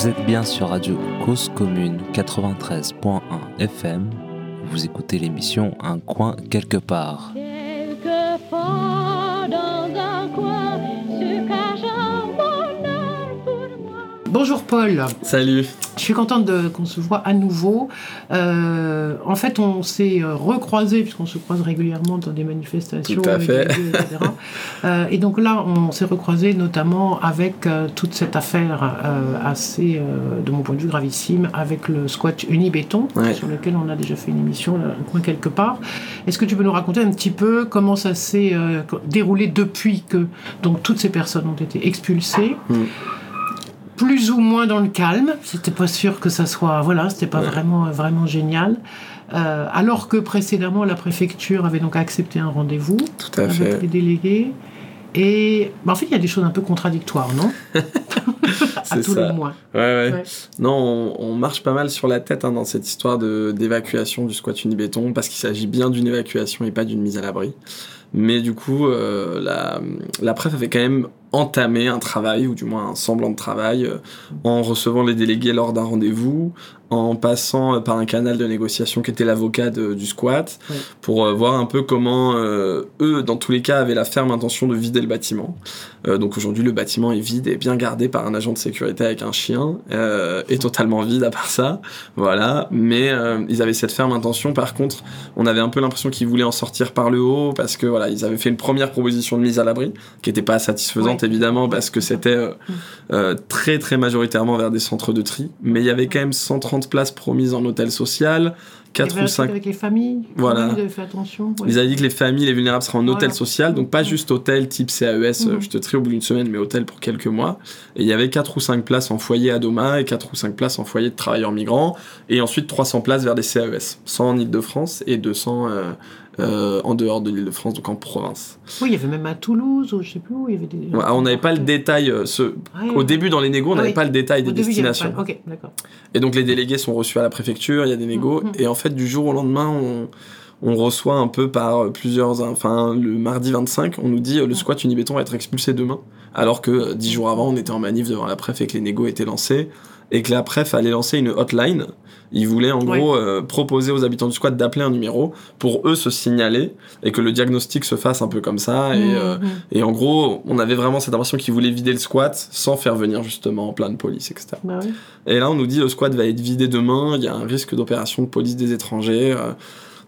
Vous êtes bien sur Radio Cause Commune 93.1 FM. Vous écoutez l'émission Un coin quelque part. Bonjour Paul. Salut. Je suis contente qu'on se voit à nouveau. Euh, en fait, on s'est euh, recroisés, puisqu'on se croise régulièrement dans des manifestations, Tout à fait. etc. euh, et donc là, on s'est recroisés notamment avec euh, toute cette affaire assez, de mon point de vue, gravissime, avec le squat Unibéton, Ouais. sur lequel on a déjà fait une émission, un coin quelque part. Est-ce que tu peux nous raconter un petit peu comment ça s'est déroulé depuis que donc, toutes ces personnes ont été expulsées? Mm. Plus ou moins dans le calme. C'était pas sûr que ça soit. Voilà, c'était pas Ouais. vraiment, vraiment génial. Euh, alors que précédemment, la préfecture avait donc accepté un rendez-vous avec fait. les délégués. Et bah, en fait, il y a des choses un peu contradictoires, non? À C'est tout ça. le moins. Ouais, ouais. Ouais. Non, on, on marche pas mal sur la tête hein, dans cette histoire de- d'évacuation du squat Unibéton, parce qu'il s'agit bien d'une évacuation et pas d'une mise à l'abri. Mais du coup, euh, la, la préf avait quand même entamé un travail, ou du moins un semblant de travail, euh, en recevant les délégués lors d'un rendez-vous, en passant par un canal de négociation qui était l'avocat du squat, pour euh, voir un peu comment euh, eux, dans tous les cas, avaient la ferme intention de vider le bâtiment. Euh, donc aujourd'hui, le bâtiment est vide et bien gardé par un agent de sécurité avec un chien, et totalement vide à part ça. Voilà. Mais ils avaient cette ferme intention. Par contre, on avait un peu l'impression qu'ils voulaient en sortir par le haut parce que voilà, ils avaient fait une première proposition de mise à l'abri qui n'était pas satisfaisante évidemment parce que c'était euh, très très majoritairement vers des centres de tri. Mais il y avait quand même 130 places promises en hôtel social, Il y 4 avait ou un truc 5 avec les familles. Voilà. Avez fait attention. ouais. ils avaient dit que les familles, les vulnérables seraient en Voilà. hôtel social, donc pas juste hôtel type CAES, euh, Mhm. je te trie au bout d'une semaine, mais hôtel pour quelques mois. Et il y avait 4 ou 5 places en foyer à Doma et 4 ou 5 places en foyer de travailleurs migrants, et ensuite 300 places vers des CAES, 100 en Ile-de-France et 200 euh, euh, en dehors de l'Île-de-France, donc en province. Oui, il y avait même à Toulouse, ou je sais plus où, il y avait des. Ouais, on n'avait pas le détail, euh, ce... Au début dans les négos, on Ah n'avait oui. pas le détail des début, destinations. pas- Ok, d'accord. Et donc les délégués sont reçus à la préfecture, il y a des négos, Mhm. et en fait du jour au lendemain, on, on reçoit un peu par plusieurs... Enfin, le mardi 25, on nous dit euh, le squat Unibéton va être expulsé demain, alors que euh, dix jours avant, on était en manif devant la préf et que les négos étaient lancés, et que la préf allait lancer une hotline. Ils voulaient en Ouais. gros euh, proposer aux habitants du squat d'appeler un numéro pour eux se signaler, et que le diagnostic se fasse un peu comme ça, et... euh, Mhm. et en gros, on avait vraiment cette impression qu'ils voulaient vider le squat sans faire venir justement plein de police, etc. Bah oui. Et là, on nous dit le squat va être vidé demain, il y a un risque d'opération de police des étrangers. euh,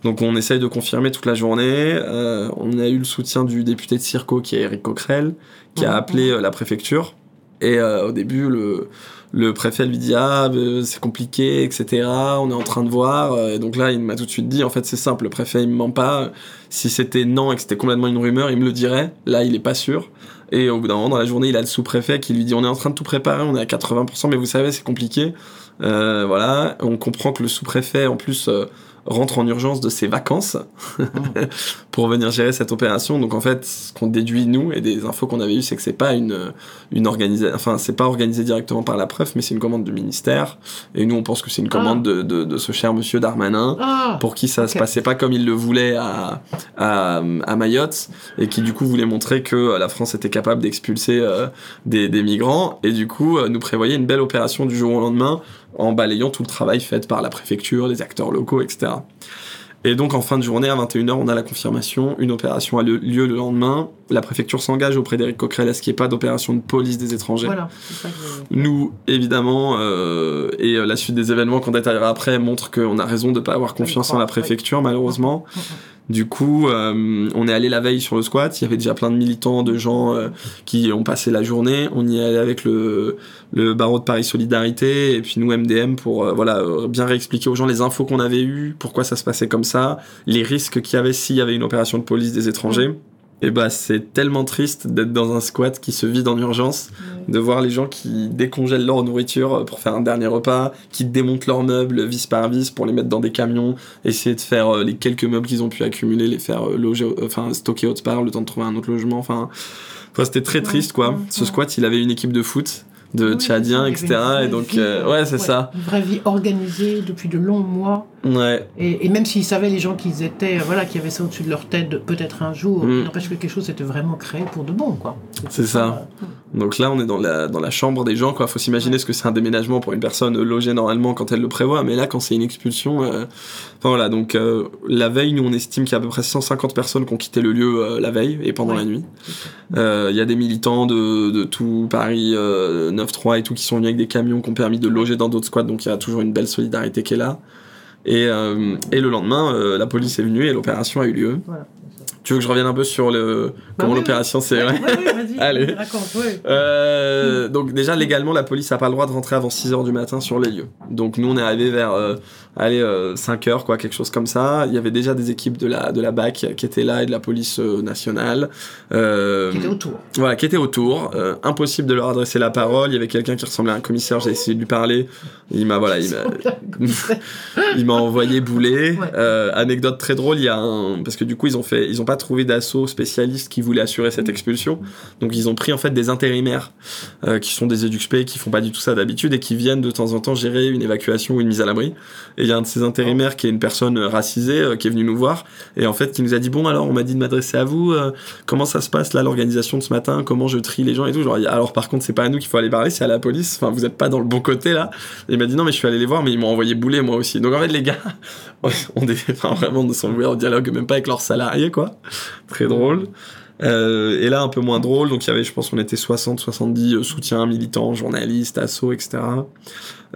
donc on essaye de confirmer toute la journée. euh, on a eu le soutien du député de Circo, qui est Eric Coquerel, qui a appelé euh, la préfecture. Et euh, au début, le, le préfet lui dit Ah, euh, c'est compliqué, etc. On est en train de voir. Euh, Et donc là, il m'a tout de suite dit En fait, c'est simple, le préfet, il me ment pas. Si c'était non et que c'était complètement une rumeur, il me le dirait. Là, il est pas sûr. Et au bout d'un moment, dans la journée, il a le sous-préfet qui lui dit On est en train de tout préparer, on est à 80%, mais vous savez, c'est compliqué. Euh, voilà, on comprend que le sous-préfet, en plus, euh, rentre en urgence de ses vacances pour venir gérer cette opération. Donc en fait, ce qu'on déduit nous et des infos qu'on avait eues, c'est que c'est pas une une organisation, enfin c'est pas organisé directement par la preuve, mais c'est une commande du ministère. Et nous, on pense que c'est une commande de, de, de ce cher monsieur Darmanin Ah pour qui ça se Ok. passait pas comme il le voulait à, à, à Mayotte et qui du coup voulait montrer que euh, la France était capable d'expulser euh, des, des migrants et du coup euh, nous prévoyait une belle opération du jour au lendemain en balayant tout le travail fait par la préfecture, les acteurs locaux, etc. Et donc en fin de journée, à 21h, on a la confirmation, une opération a lieu le lendemain, la préfecture s'engage auprès d'Éric Coquerel à ce qu'il n'y ait pas d'opération de police des étrangers. Voilà, c'est ça que je- Nous, évidemment, euh, et euh, la suite des événements qu'on détaillera après montre qu'on a raison de ne pas avoir confiance en la préfecture, malheureusement. Du coup, euh, on est allé la veille sur le squat. Il y avait déjà plein de militants, de gens euh, qui ont passé la journée. On y est allé avec le, le barreau de Paris Solidarité et puis nous MDM pour euh, voilà bien réexpliquer aux gens les infos qu'on avait eues, pourquoi ça se passait comme ça, les risques qu'il y avait s'il y avait une opération de police des étrangers. Et bah c'est tellement triste d'être dans un squat qui se vide en urgence de voir les gens qui décongèlent leur nourriture pour faire un dernier repas, qui démontent leurs meubles vis par vis pour les mettre dans des camions, essayer de faire euh, les quelques meubles qu'ils ont pu accumuler, les faire euh, loger, euh, enfin stocker autre part, le temps de trouver un autre logement, enfin, enfin, c'était très triste quoi. Ce squat, il avait une équipe de foot, de Oui, Tchadiens, etc. Et donc, vie, euh, ouais, c'est ça. Une vraie vie organisée depuis de longs mois. Ouais, Et, et même s'ils savaient, les gens qu'ils étaient, euh, voilà, qui avaient ça au-dessus de leur tête, peut-être un jour, Mm. n'empêche que quelque chose était vraiment créé pour de bon, quoi. C'est ça. Donc là, on est dans la, dans la chambre des gens, quoi. Faut s'imaginer ce que c'est un déménagement pour une personne logée normalement quand elle le prévoit, mais là, quand c'est une expulsion, euh, enfin voilà. Donc euh, la veille, nous, on estime qu'il y a à peu près 150 personnes qui ont quitté le lieu euh, la veille et pendant Ouais. la nuit. Euh, Il y a des militants de, de tout Paris euh, 9-3 et tout qui sont venus avec des camions qui ont permis de loger dans d'autres squats, donc il y a toujours une belle solidarité qui est là. Et, euh, et le lendemain, euh, la police est venue et l'opération a eu lieu. Voilà. Tu veux que je revienne un peu sur le Bah comment oui, l'opération s'est Ouais, ouais, ouais, vas-y, Allez. raconte, ouais. euh, donc déjà légalement la police a pas le droit de rentrer avant 6h du matin sur les lieux. Donc nous on est arrivé vers euh, allez 5h quoi quelque chose comme ça. Il y avait déjà des équipes de la de la BAC qui étaient là et de la police euh, nationale. Euh, Qui était autour. voilà, qui étaient autour. Euh, impossible de leur adresser la parole. Il y avait quelqu'un qui ressemblait à un commissaire. J'ai essayé de lui parler. Il m'a voilà, il m'a envoyé bouler. Ouais. Anecdote très drôle, il y a un parce que du coup ils ont fait, ils ont pas trouvé d'assaut spécialiste qui voulait assurer cette expulsion. Donc ils ont pris en fait des intérimaires qui sont des EduxP qui font pas du tout ça d'habitude et qui viennent de temps en temps gérer une évacuation ou une mise à l'abri. Et il y a un de ces intérimaires qui est une personne euh, racisée euh, qui est venu nous voir et en fait qui nous a dit bon alors on m'a dit de m'adresser à vous. euh, comment ça se passe là l'organisation de ce matin Comment je trie les gens et tout. Genre, alors par contre c'est pas à nous qu'il faut aller parler, c'est à la police. Enfin vous êtes pas dans le bon côté là. Et il m'a dit non mais je suis allé les voir mais ils m'ont envoyé bouler moi aussi. Donc en fait les gars on est enfin, vraiment au dialogue même pas avec leurs salariés quoi. Très drôle. Euh, et là un peu moins drôle donc il y avait je pense on était 60 70 euh, soutiens militants journalistes assos etc.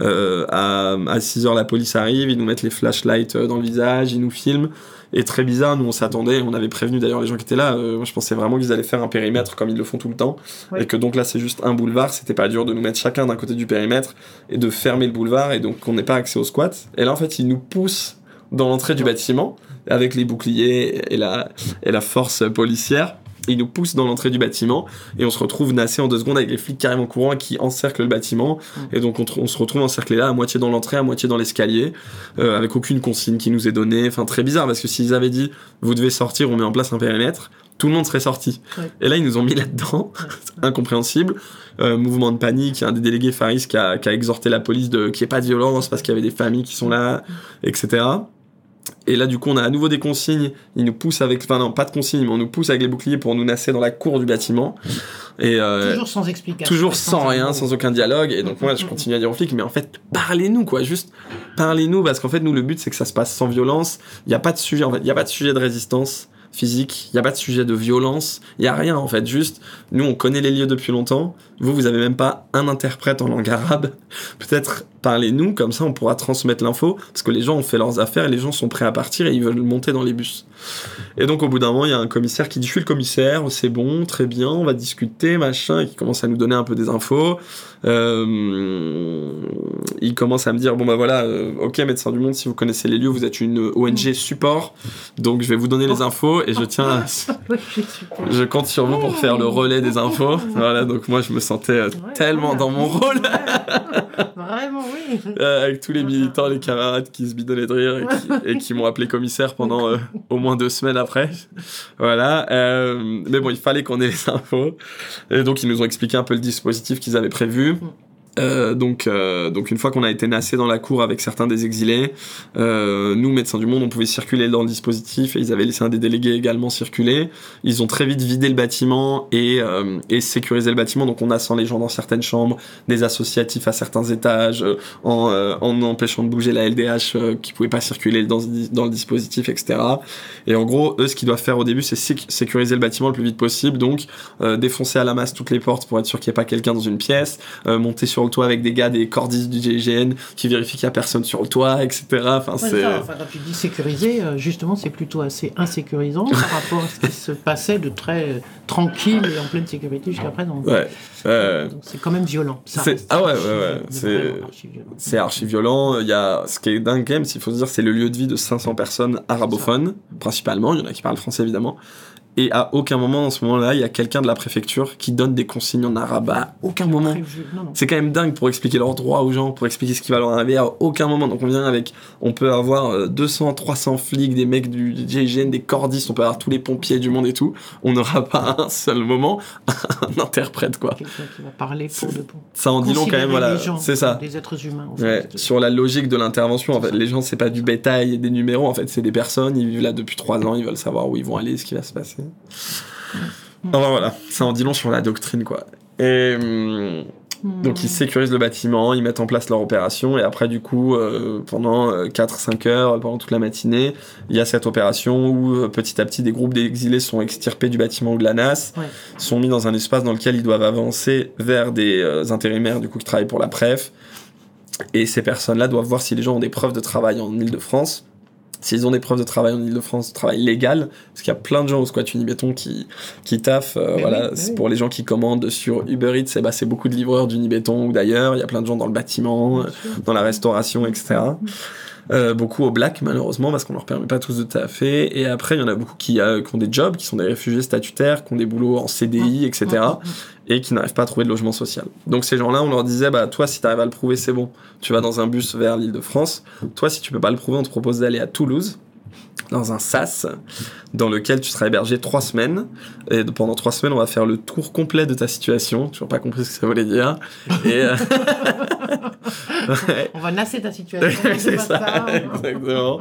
Euh, à, à 6 heures la police arrive ils nous mettent les flashlights euh, dans le visage ils nous filment. Et très bizarre nous on s'attendait on avait prévenu d'ailleurs les gens qui étaient là euh, moi je pensais vraiment qu'ils allaient faire un périmètre comme ils le font tout le temps. Ouais. et que donc là c'est juste un boulevard c'était pas dur de nous mettre chacun d'un côté du périmètre et de fermer le boulevard et donc on n'ait pas accès au squat. Et là en fait ils nous poussent dans l'entrée du bâtiment avec les boucliers et la, et la force policière ils nous poussent dans l'entrée du bâtiment et on se retrouve nassé en deux secondes avec les flics carrément courants qui encerclent le bâtiment. Et donc on, se retrouve encerclé là à moitié dans l'entrée à moitié dans l'escalier euh, avec aucune consigne qui nous est donnée. Enfin très bizarre parce que s'ils avaient dit vous devez sortir on met en place un périmètre tout le monde serait sorti. Ouais. et là ils nous ont mis là-dedans. Incompréhensible. Euh, mouvement de panique il y a un des délégués Faris qui a, qui a exhorté la police de qu'il n'y ait pas de violence parce qu'il y avait des familles qui sont là etc et là, du coup, on a à nouveau des consignes. Ils nous poussent avec, enfin non, pas de consignes, mais on nous pousse avec les boucliers pour nous nasser dans la cour du bâtiment. Et euh, Toujours sans explication. toujours sans rien, sans aucun dialogue. Et donc moi, je continue à dire aux flics, mais en fait, parlez-nous, quoi. Juste parlez-nous, parce qu'en fait, nous, le but, c'est que ça se passe sans violence. Il n'y a pas de sujet, en fait, il n'y a pas de sujet de résistance physique, il n'y a pas de sujet de violence, il n'y a rien, en fait. Juste, nous, on connaît les lieux depuis longtemps. Vous, vous avez même pas un interprète en langue arabe. Peut-être parlez-nous, comme ça, on pourra transmettre l'info, parce que les gens ont fait leurs affaires et les gens sont prêts à partir et ils veulent monter dans les bus. Et donc au bout d'un moment, il y a un commissaire qui dit Je suis le commissaire, c'est bon, très bien, on va discuter, machin, et qui commence à nous donner un peu des infos. Euh, il commence à me dire Bon bah voilà, euh, ok, médecin du monde, si vous connaissez les lieux, vous êtes une ONG support, donc je vais vous donner les infos et je tiens à- je compte sur vous pour faire le relais des infos. Voilà, donc moi je me sentais euh, tellement dans mon rôle. Vraiment, oui. Euh, avec tous les militants, les camarades qui se bidonnaient de rire et qui, m'ont appelé commissaire pendant euh, au moins deux semaines après. Voilà. euh, mais bon, il fallait qu'on ait les infos. Et donc, ils nous ont expliqué un peu le dispositif qu'ils avaient prévu. Mm-hmm. Euh, donc, euh, donc une fois qu'on a été nassé dans la cour avec certains des exilés, euh, nous médecins du monde, on pouvait circuler dans le dispositif et ils avaient laissé un des délégués également circuler. Ils ont très vite vidé le bâtiment et, euh, et sécurisé le bâtiment. Donc on ascend les gens dans certaines chambres, des associatifs à certains étages, euh, en, euh, en empêchant de bouger la LDH qui pouvait pas circuler dans, le dispositif, etc. Et en gros, eux, ce qu'ils doivent faire au début, c'est séc- sécuriser le bâtiment le plus vite possible. Donc défoncer à la masse toutes les portes pour être sûr qu'il n'y ait pas quelqu'un dans une pièce, monter sur le toit avec des gars, des cordistes du GIGN qui vérifient qu'il n'y a personne sur le toit, etc. Enfin, Ouais, c'est... ça, enfin, quand tu dis sécurisé, euh, justement, c'est plutôt assez insécurisant par rapport à ce qui se passait de très euh, tranquille et en pleine sécurité jusqu'à présent. Ouais. euh, Donc c'est quand même violent. Ça C'est- ah ouais, ouais, ouais, c'est-. C'est archi violent. Il y a ce qui est dingue quand même, s'il faut se dire, c'est le lieu de vie de 500 personnes arabophones, principalement. Il y en a qui parlent français évidemment. Et à aucun moment, en ce moment-là, il y a quelqu'un de la préfecture qui donne des consignes en arabe. À aucun moment. C'est quand même dingue pour expliquer leurs droits aux gens, pour expliquer ce qui va leur arriver à aucun moment. Donc on vient avec, on peut avoir euh, 200, 300 flics, des mecs du GIGN, des cordistes, on peut avoir tous les pompiers du monde et tout. On n'aura pas un seul moment un interprète quoi. Quelqu'un qui va parler pour de bon. Ça en dit long quand même, voilà. C'est ça. Des êtres humains. en Ouais, fait. sur la logique de l'intervention, en fait, les gens, c'est pas du bétail et des numéros, en fait, c'est des personnes, ils vivent là depuis trois ans, ils veulent savoir où ils vont aller, ce qui va se passer. Enfin voilà, ça en dit long sur la doctrine, quoi. Et hum, donc ils sécurisent le bâtiment, ils mettent en place leur opération et après du coup euh, pendant 4-5 heures, pendant toute la matinée, il y a cette opération où euh, petit à petit des groupes d'exilés sont extirpés du bâtiment ou de la NAS, Ouais. sont mis dans un espace dans lequel ils doivent avancer vers des euh, intérimaires du coup qui travaillent pour la PREF et ces personnes-là doivent voir si les gens ont des preuves de travail en Ile-de-France. S'ils ont des preuves de travail en Ile-de-France, travail légal, parce qu'il y a plein de gens au squat Unibéton qui, qui taffent. euh, voilà, oui, oui. pour les gens qui commandent sur Uber Eats, ben, c'est beaucoup de livreurs d'Unibéton ou d'ailleurs. Il y a plein de gens dans le bâtiment, euh, dans la restauration, etc. Euh, beaucoup au black malheureusement parce qu'on leur permet pas tous de taffer et après il y en a beaucoup qui, euh, qui ont des jobs qui sont des réfugiés statutaires qui ont des boulots en CDI etc et qui n'arrivent pas à trouver de logement social. Donc ces gens là on leur disait bah toi si tu arrives à le prouver c'est bon. Tu vas dans un bus vers l'île de France. Toi si tu peux pas le prouver on te propose d'aller à Toulouse dans un SAS dans lequel tu seras hébergé trois semaines. Et pendant trois semaines on va faire le tour complet de ta situation. Toujours pas compris ce que ça voulait dire. Et euh, ouais. On va nasser ta situation. c'est pas ça, exactement.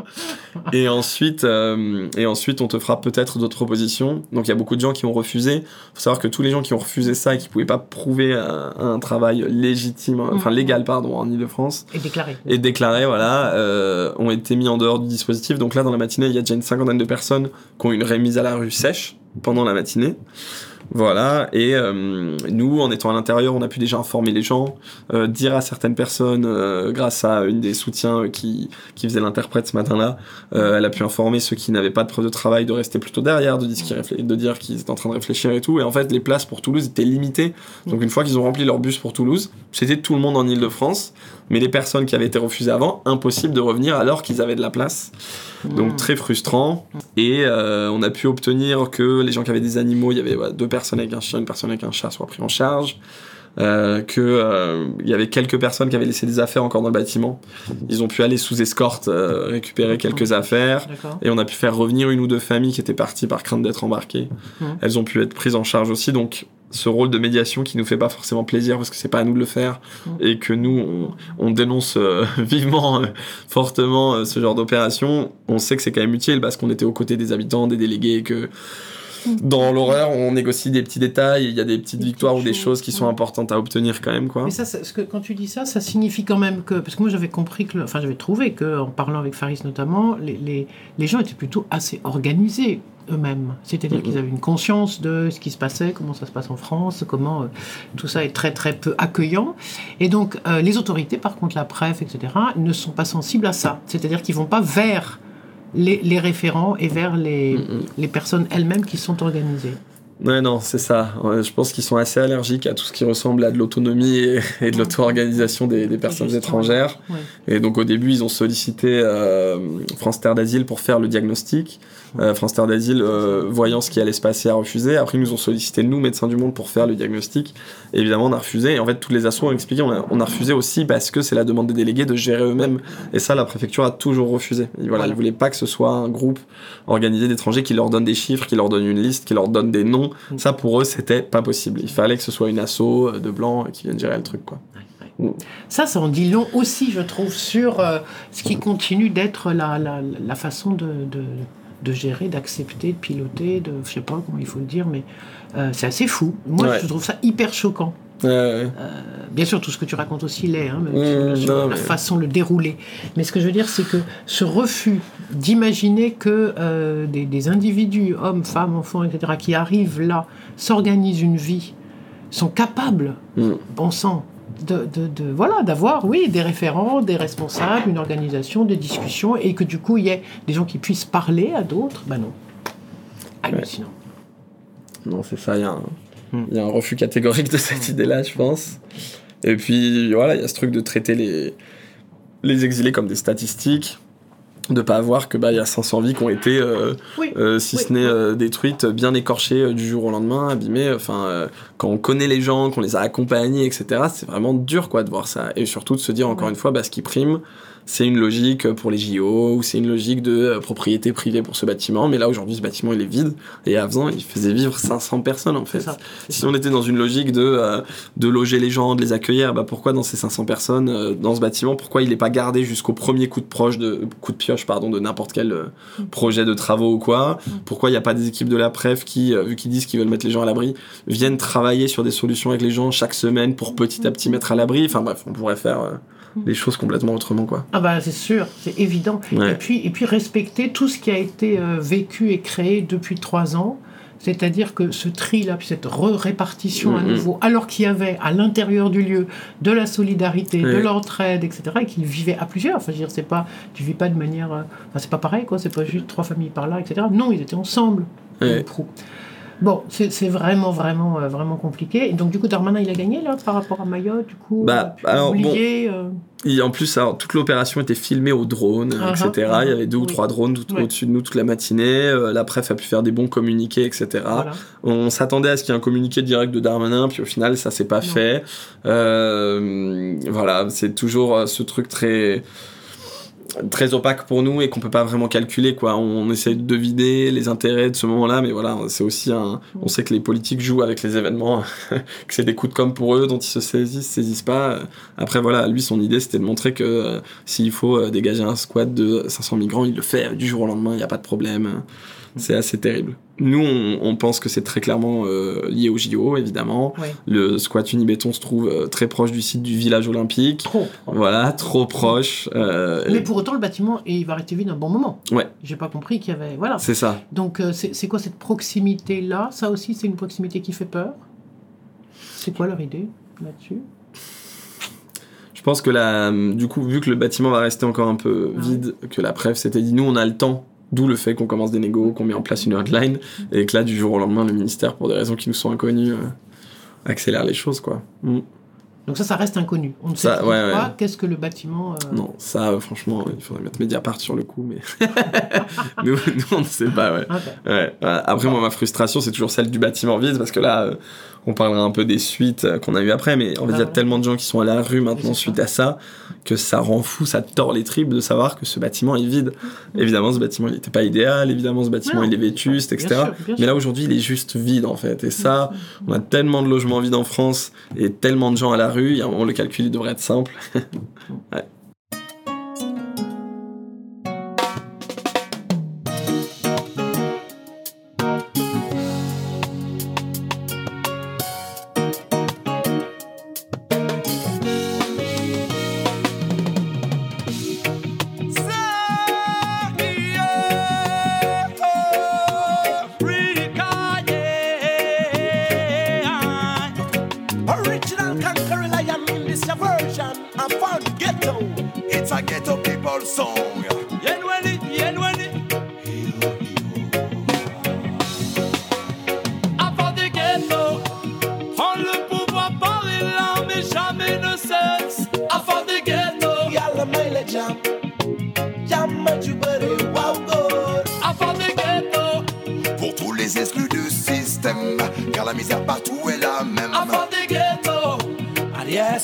Et ensuite, euh, et ensuite, on te fera peut-être d'autres propositions. Donc, il y a beaucoup de gens qui ont refusé. faut savoir que tous les gens qui ont refusé ça et qui pouvaient pas prouver un, un travail légitime, enfin Mhm. légal, pardon, en Ile-de-France, Et déclaré. et déclaré, voilà, euh, ont été mis en dehors du dispositif. Donc là, dans la matinée, il y a déjà une cinquantaine de personnes qui ont une remise à la rue sèche pendant la matinée. Voilà, et euh, nous, en étant à l'intérieur, on a pu déjà informer les gens, euh, dire à certaines personnes, euh, grâce à une des soutiens qui, qui faisait l'interprète ce matin-là, euh, elle a pu informer ceux qui n'avaient pas de preuve de travail de rester plutôt derrière, de dire qu'ils de dire étaient en train de réfléchir et tout. Et en fait, les places pour Toulouse étaient limitées. Donc une fois qu'ils ont rempli leur bus pour Toulouse, c'était tout le monde en Ile-de-France, mais les personnes qui avaient été refusées avant, impossible de revenir alors qu'ils avaient de la place. Donc très frustrant. Et euh, on a pu obtenir que les gens qui avaient des animaux, il y avait deux personnes avec un chien, une personne avec un chat soient pris en charge. Euh, que euh, il y avait quelques personnes qui avaient laissé des affaires encore dans le bâtiment. Ils ont pu aller sous escorte euh, récupérer quelques affaires. Et on a pu faire revenir une ou deux familles qui étaient parties par crainte d'être embarquées. Mhm. Elles ont pu être prises en charge aussi. Donc, ce rôle de médiation qui nous fait pas forcément plaisir parce que c'est pas à nous de le faire Mhm. et que nous, on, on dénonce euh, vivement, euh, fortement euh, ce genre d'opération, on sait que c'est quand même utile parce qu'on était aux côtés des habitants, des délégués et que dans l'horreur, on négocie des petits détails, il y a des petites Des victoires ou des choses qui sont importantes à obtenir quand même, quoi. Mais ça, ce que, quand tu dis ça, ça signifie quand même que. Parce que moi, j'avais compris que. Enfin, j'avais trouvé que, en parlant avec Faris notamment, les, les, les gens étaient plutôt assez organisés eux-mêmes. C'est-à-dire Mhm. qu'ils avaient une conscience de ce qui se passait, comment ça se passe en France, comment euh, tout ça est très très peu accueillant. Et donc, euh, les autorités, par contre, la PREF, etc., ne sont pas sensibles à ça. C'est-à-dire qu'ils vont pas vers les, les référents et vers les, Mhm. les personnes elles-mêmes qui sont organisées. Ouais, non, c'est ça. Je pense qu'ils sont assez allergiques à tout ce qui ressemble à de l'autonomie et, et de l'auto-organisation des, des personnes étrangères. Ouais. Et donc au début, ils ont sollicité euh, France Terre d'Asile pour faire le diagnostic. Euh, France Terre d'Asile, euh, voyant ce qui allait se passer, a refusé. Après, ils nous ont sollicité, nous, médecins du monde, pour faire le diagnostic. Et évidemment, on a refusé. Et en fait, tous les assos ont expliqué, on a, on a refusé aussi parce que c'est la demande des délégués de gérer eux-mêmes. Et ça, la préfecture a toujours refusé. Et voilà, Voilà. ils voulaient pas que ce soit un groupe organisé d'étrangers qui leur donne des chiffres, qui leur donne une liste, qui leur donne des noms. Mm. Ça, pour eux, c'était pas possible. Il fallait que ce soit une asso euh, de blancs qui vienne gérer le truc, quoi. Ça, ça en dit long aussi, je trouve, sur euh, ce qui continue d'être la, la, la façon de, de, de gérer, d'accepter, de piloter, de, je sais pas comment il faut le dire, mais euh, c'est assez fou. Moi, Ouais. je trouve ça hyper choquant. Ouais, ouais. Euh, bien sûr, tout ce que tu racontes aussi l'est, hein, même Mmh, sur non, la mais- façon, le déroulé. Mais ce que je veux dire, c'est que ce refus d'imaginer que euh, des, des individus, hommes, femmes, enfants, etc., qui arrivent là, s'organisent une vie, sont capables, Mm. bon sang, de, de, de- voilà, d'avoir, oui, des référents, des responsables, une organisation, des discussions, et que du coup, il y ait des gens qui puissent parler à d'autres, ben non. Hallucinant. Non, c'est ça, il y, a un- Hmm. il y a un refus catégorique de cette idée-là, je pense. Et puis, voilà, il y a ce truc de traiter les, les exilés comme des statistiques, de pas voir que bah, il y a 500 vies qui ont été, euh, Oui. euh, si Oui, ce n'est euh, détruites, bien écorchées du jour au lendemain, abîmées. Enfin, quand on connaît les gens, qu'on les a accompagnés, etc., c'est vraiment dur quoi de voir ça. Et surtout de se dire, encore Ouais. une fois, bah, ce qui prime, c'est une logique pour les JO ou c'est une logique de euh, propriété privée pour ce bâtiment. Mais là, aujourd'hui, ce bâtiment, il est vide. Et avant, il faisait vivre 500 personnes, en fait. ça, Si ça. on était dans une logique de, euh, de loger les gens, de les accueillir, bah pourquoi dans ces 500 personnes, euh, dans ce bâtiment, pourquoi il n'est pas gardé jusqu'au premier coup de, proche de, coup de pioche pardon, de n'importe quel euh, projet de travaux ou quoi? Pourquoi il n'y a pas des équipes de la PREF qui, euh, vu qu'ils disent qu'ils veulent mettre les gens à l'abri, viennent travailler sur des solutions avec les gens chaque semaine pour petit à petit mettre à l'abri? Enfin bref, on pourrait faire euh, les choses complètement autrement, quoi. Ah bah c'est sûr, c'est évident. Ouais. Et puis et puis respecter tout ce qui a été euh, vécu et créé depuis trois ans. C'est-à-dire que ce tri-là, puis cette re-répartition à Mhm. nouveau, alors qu'il y avait à l'intérieur du lieu de la solidarité, de l'entraide, etc., et qu'ils vivaient à plusieurs. Enfin, je veux dire, c'est pas, tu vis pas de manière, euh, enfin, c'est pas pareil, quoi. C'est pas juste trois familles par là, etc. Non, ils étaient ensemble. Ouais. Bon, c'est vraiment, vraiment, euh, vraiment compliqué. Et donc, du coup, Darmanin, il a gagné, là, par rapport à Mayotte, du coup. Bah, euh, bon. oublié, euh, Et en plus, alors, toute l'opération était filmée au drone, euh, Uh-huh, etc. Il y avait deux ou trois drones Ouais. au-dessus de nous toute la matinée. Euh, la presse a pu faire des bons communiqués, etc. voilà. On s'attendait à ce qu'il y ait un communiqué direct de Darmanin, puis au final, ça s'est pas Non. fait. Euh, voilà, c'est toujours euh, ce truc très très opaque pour nous et qu'on peut pas vraiment calculer quoi. On essaie de deviner les intérêts de ce moment-là mais voilà c'est aussi un on sait que les politiques jouent avec les événements que c'est des coups de com pour eux dont ils se saisissent saisissent pas. Après voilà lui son idée c'était de montrer que euh, s'il faut euh, dégager un squat de 500 migrants il le fait du jour au lendemain il n'y a pas de problème c'est assez terrible nous on, on pense que c'est très clairement euh, lié au JO évidemment le squat Unibéton se trouve euh, très proche du site du village olympique Trop. voilà, trop proche. euh, Mais pour autant, le bâtiment, et il va rester vide un bon moment. Ouais. J'ai pas compris qu'il y avait. Voilà. c'est ça. Donc, c'est quoi cette proximité-là? Ça aussi, c'est une proximité qui fait peur? C'est quoi leur idée là-dessus? Je pense que la, du coup, vu que le bâtiment va rester encore un peu Ah vide, que la préf s'était dit, nous, on a le temps. D'où le fait qu'on commence des négos, qu'on met en place une hotline, et que là, du jour au lendemain, le ministère, pour des raisons qui nous sont inconnues, euh, accélère les choses, quoi. Mm. Donc, ça, ça reste inconnu. On ne sait Ça, toujours ouais, pas ouais. qu'est-ce que le bâtiment. euh, Non, ça, euh, franchement, il faudrait mettre Mediapart sur le coup, mais nous, nous, on ne sait pas, ouais. ah ben, Ouais. Après, moi, ma frustration, c'est toujours celle du bâtiment vide, parce que là, on parlera un peu des suites euh, qu'on a eu après, mais en fait, il y a voilà. tellement de gens qui sont à la rue maintenant suite à ça, que ça rend fou, ça tord les tripes de savoir que ce bâtiment est vide. Évidemment, ce bâtiment, il n'était pas idéal, évidemment, ce bâtiment, il est vétuste, bien etc. sûr, bien mais là, aujourd'hui, il est juste vide, en fait. Et ça, on a tellement de logements vides en France et tellement de gens à la rue, il y a un moment, le calcul, il devrait être simple. ouais.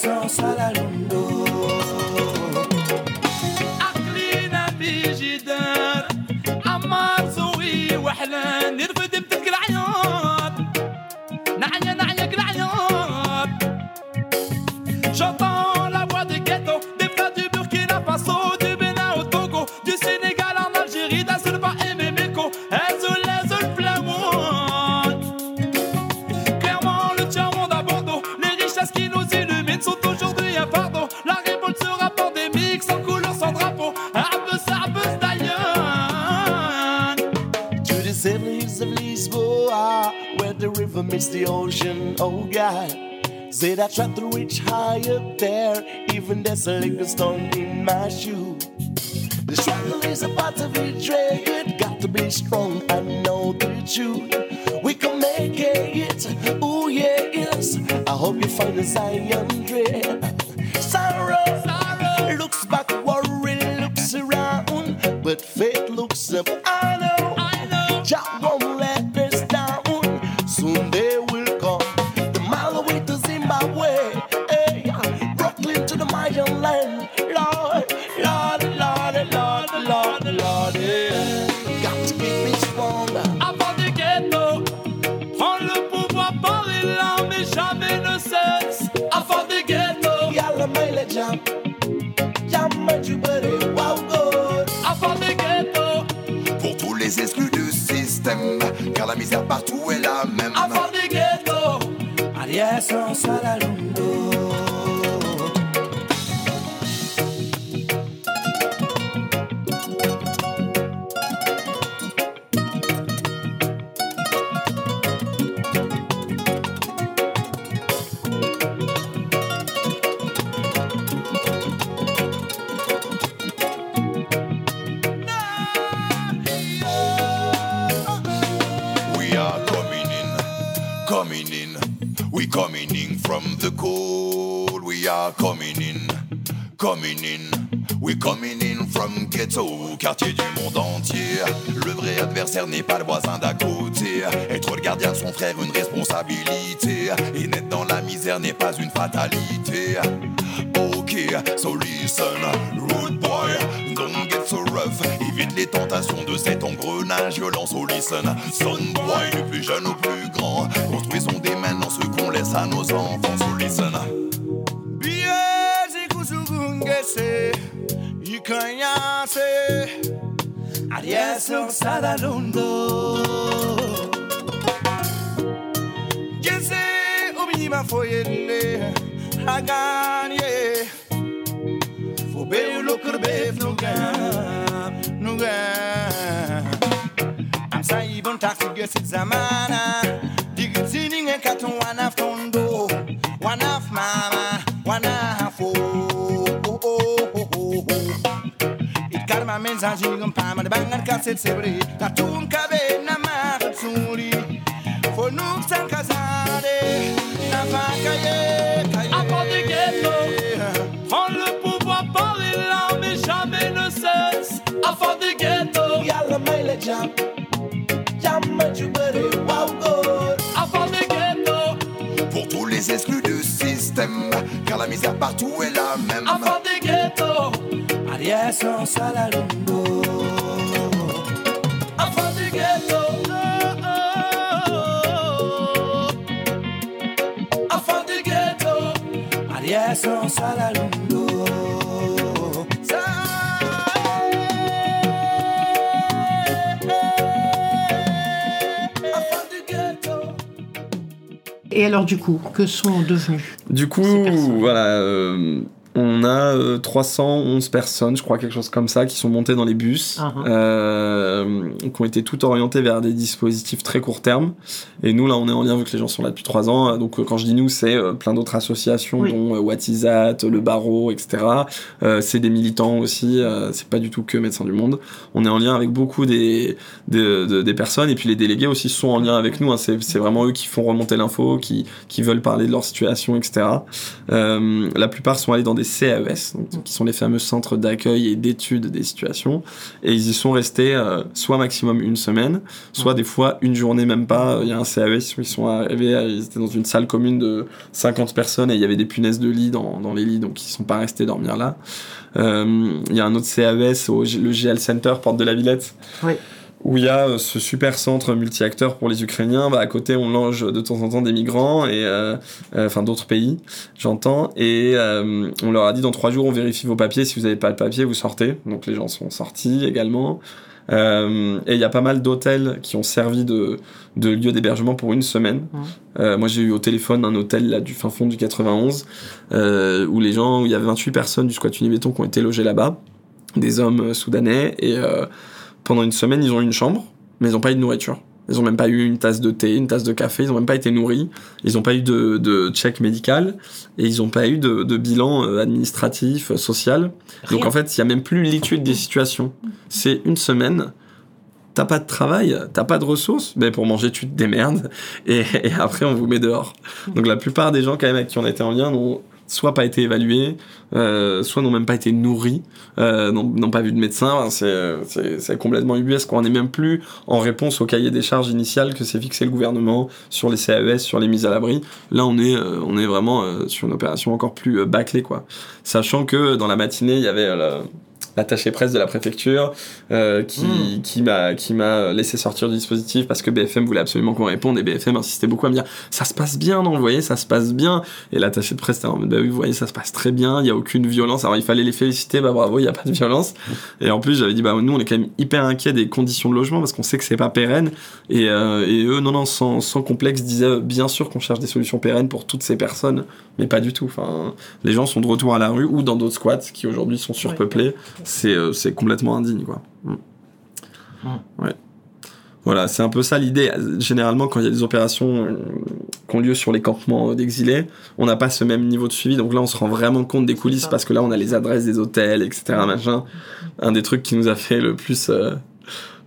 coração salarundo عقلينا بيجي دار عمار زوي وحلا نرفد meets the ocean, oh God. Said I tried to reach high up there, even there's a little stone in my shoe. The struggle is a part of it, got to be strong, I know the truth. We can make it, oh yeah, yes. I hope you find the Zion coming in. We coming in from ghetto, quartier du monde entier. Le vrai adversaire n'est pas le voisin d'à côté. Être le gardien de son frère, une responsabilité. Et naître dans la misère n'est pas une fatalité. Ok, so listen, rude boy, don't get so rough. Évite les tentations de cet engrenage violent, so listen. Son boy, du plus jeune au plus grand, construisons dès maintenant ce qu'on laisse à nos enfants, so listen. kanyaase Ariese usada lundo. Jese ubinyima foyende eh, Aganye Fobe ulokrbef nugam Nugam Amsa ibon taksi ah. gesit zamana Digitini nge katun wanaf tondo Ikar ma mensagem um pama de bangar cacete sebri, tatum cabe na marra tsuri. Foi num san casare, na vaca ye, Avant du ghetto, prends le pouvoir par les larmes et jamais ne cesse. Avant du ghetto, Yalla maile jam, jam majubari wow good. avant du ghetto, Pour tous les exclus du système, car la misère partout est la même. avant Du ghetto. Du ghetto. Et alors, du coup, que sont devenus Du coup, Ces voilà, euh, on a euh, 311 personnes, je crois, quelque chose comme ça, qui sont montées dans les bus, Ah, ah. euh, qui ont été toutes orientées vers des dispositifs très court terme. Et nous, là, on est en lien vu que les gens sont là depuis 3 ans. Donc, euh, quand je dis nous, c'est euh, plein d'autres associations, Oui. dont euh, Watisat, le Barreau, etc. Euh, c'est des militants aussi, euh, c'est pas du tout que Médecins du Monde. On est en lien avec beaucoup des, des, de- des personnes, et puis les délégués aussi sont en lien avec nous. hein. C'est c'est vraiment eux qui font remonter l'info, qui, qui veulent parler de leur situation, etc. Euh, la plupart sont allés dans des CAES, donc, qui sont les fameux centres d'accueil et d'études des situations, et ils y sont restés euh, soit maximum une semaine, soit des fois une journée même pas. Il y a un CAES où ils sont arrivés, à- ils étaient dans une salle commune de 50 personnes et il y avait des punaises de lit dans, dans les lits, donc ils sont pas restés dormir là. Euh, Il y a un autre CAES, au, le GL Center, porte de la Villette, Oui. Où il y a euh, ce super centre multi-acteurs pour les Ukrainiens. Bah, à côté, on loge de temps en temps des migrants, et euh, euh, enfin d'autres pays, j'entends. Et euh, on leur a dit dans trois jours, on vérifie vos papiers. Si vous n'avez pas le papier, vous sortez. Donc les gens sont sortis également. Euh, et il y a pas mal d'hôtels qui ont servi de, de lieu d'hébergement pour une semaine. Mhm. Euh, moi, j'ai eu au téléphone un hôtel là, du fin fond du 91 euh, où les gens, où il y avait 28 personnes du squat Unibéton qui ont été logées là-bas, des hommes euh, soudanais, et euh, pendant une semaine, ils ont eu une chambre, mais ils n'ont pas eu de nourriture. Ils n'ont même pas eu une tasse de thé, une tasse de café, ils n'ont même pas été nourris, ils n'ont pas eu de, de check médical, et ils n'ont pas eu de, de bilan euh, administratif, euh, social. Donc en fait, il n'y a même plus l'étude des situations. C'est une semaine, t'as pas de travail, t'as pas de ressources, mais pour manger, tu te démerdes, et, et après, on vous met dehors. Donc la plupart des gens, quand même, avec qui on était en lien, n'ont soit pas été évalués, euh, soit n'ont même pas été nourris, euh, n'ont pas vu de médecin. C'est- complètement ubuesque. On n'est même plus en réponse au cahier des charges initial que s'est fixé le gouvernement sur les CAES, sur les mises à l'abri. Là, on est, euh, on est vraiment euh, sur une opération encore plus euh, bâclée, quoi. Sachant que dans la matinée, il y avait l'attaché presse de la préfecture euh, qui, Mm. qui m'a qui m'a laissé sortir du dispositif parce que BFM voulait absolument qu'on réponde et BFM insistait beaucoup à me dire ça se passe bien non vous voyez ça se passe bien. Et l'attaché de presse était en mode bah oui vous voyez ça se passe très bien il y a aucune violence. Alors il fallait les féliciter bah bravo il y a pas de violence. Et en plus j'avais dit bah nous on est quand même hyper inquiets des conditions de logement parce qu'on sait que c'est pas pérenne. Et, euh, et eux non non sans, sans complexe disaient euh, bien sûr qu'on cherche des solutions pérennes pour toutes ces personnes mais pas du tout. Enfin les gens sont de retour à la rue ou dans d'autres squats qui aujourd'hui sont surpeuplés c'est euh, c'est complètement indigne quoi. Mm. Mm. ouais. Voilà c'est un peu ça l'idée. Généralement quand il y a des opérations euh, qui ont lieu sur les campements d'exilés on n'a pas ce même niveau de suivi. Donc là on se rend vraiment compte des coulisses parce que là on a les adresses des hôtels etc machin. Un des trucs qui nous a fait le plus euh,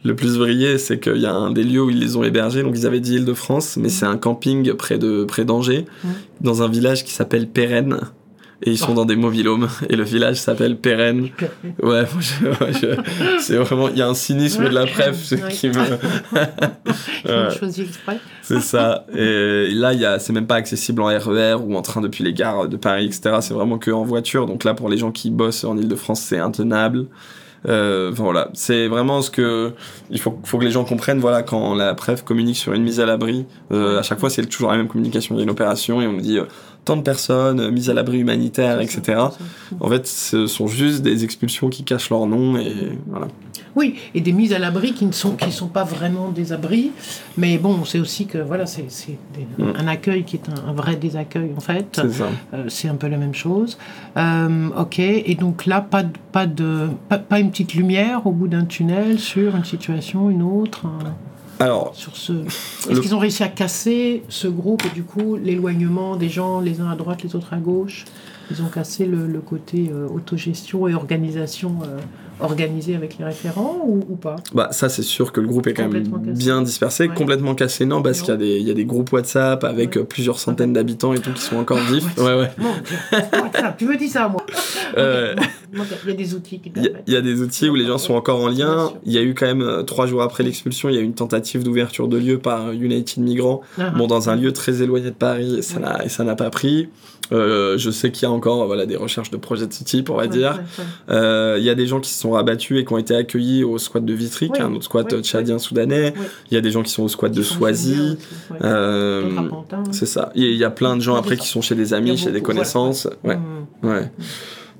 le plus briller, c'est qu'il y a un des lieux où ils les ont hébergés, donc ils avaient dit Île-de-France, mais c'est un camping près de près d'Angers, dans un village qui s'appelle Pérenne, et ils sont Oh. dans des mobilhomes, et le village s'appelle Pérenne. Ouais, je- c'est vraiment, il y a un cynisme de la presse Ouais. qui me, Ouais. ont choisi exprès. c'est ça. Et là, il y a, c'est même pas accessible en RER ou en train depuis les gares de Paris, etc. C'est vraiment que en voiture. Donc là, pour les gens qui bossent en Ile-de-France, c'est intenable. Euh, voilà, c'est vraiment ce que il faut, faut que les gens comprennent. Voilà, quand la PREF communique sur une mise à l'abri, euh, à chaque fois c'est toujours la même communication. Il y a une opération et on nous dit euh, tant de personnes, euh, mise à l'abri humanitaire, etc. En fait, ce sont juste des expulsions qui cachent leur nom et voilà. Oui, et des mises à l'abri qui ne sont, qui sont pas vraiment des abris. Mais bon, c'est aussi que voilà, c'est Mm. un accueil qui est un, un vrai désaccueil en fait. C'est ça. Euh, c'est un peu la même chose. Euh, ok, et donc là, pas de, pas, de, pas, pas une petite lumière au bout d'un tunnel sur une situation, une autre, Alors, sur ce. Est-ce Le- qu'ils ont réussi à casser ce groupe et du coup l'éloignement des gens, les uns à droite, les autres à gauche? Ils ont cassé le, le côté euh, autogestion et organisation euh, organisée avec les référents ou, ou pas Bah ça c'est sûr que le groupe est quand même bien dispersé, Ouais. complètement cassé non parce qu'il y a des il y a des groupes WhatsApp avec Ouais. euh, plusieurs centaines d'habitants et tout qui sont encore vifs. Ouais ouais. Mon Dieu, WhatsApp, tu me dis ça moi Euh, Il y a des outils qui Il y, a- permettent. il y a des outils où les gens sont encore en lien. Il y a eu quand même euh, trois jours après l'expulsion, il y a eu une tentative d'ouverture de lieu par United Migrants, Ah, bon dans un lieu très éloigné de Paris, et ça n'a pas pris. Euh, je sais qu'il y a encore voilà des recherches de projets de ce type, on va ouais, dire. ouais, ouais. Euh, Il y a des gens qui se sont rabattus et qui ont été accueillis au squat de Vitry, qui est Oui, un autre squat euh, tchadien soudanais. Il y a des gens qui sont au squat de Qui ouais. Euh, c'est ça. Il y a- plein de gens après qui sont chez des amis, chez des connaissances. Ouais, Mmh.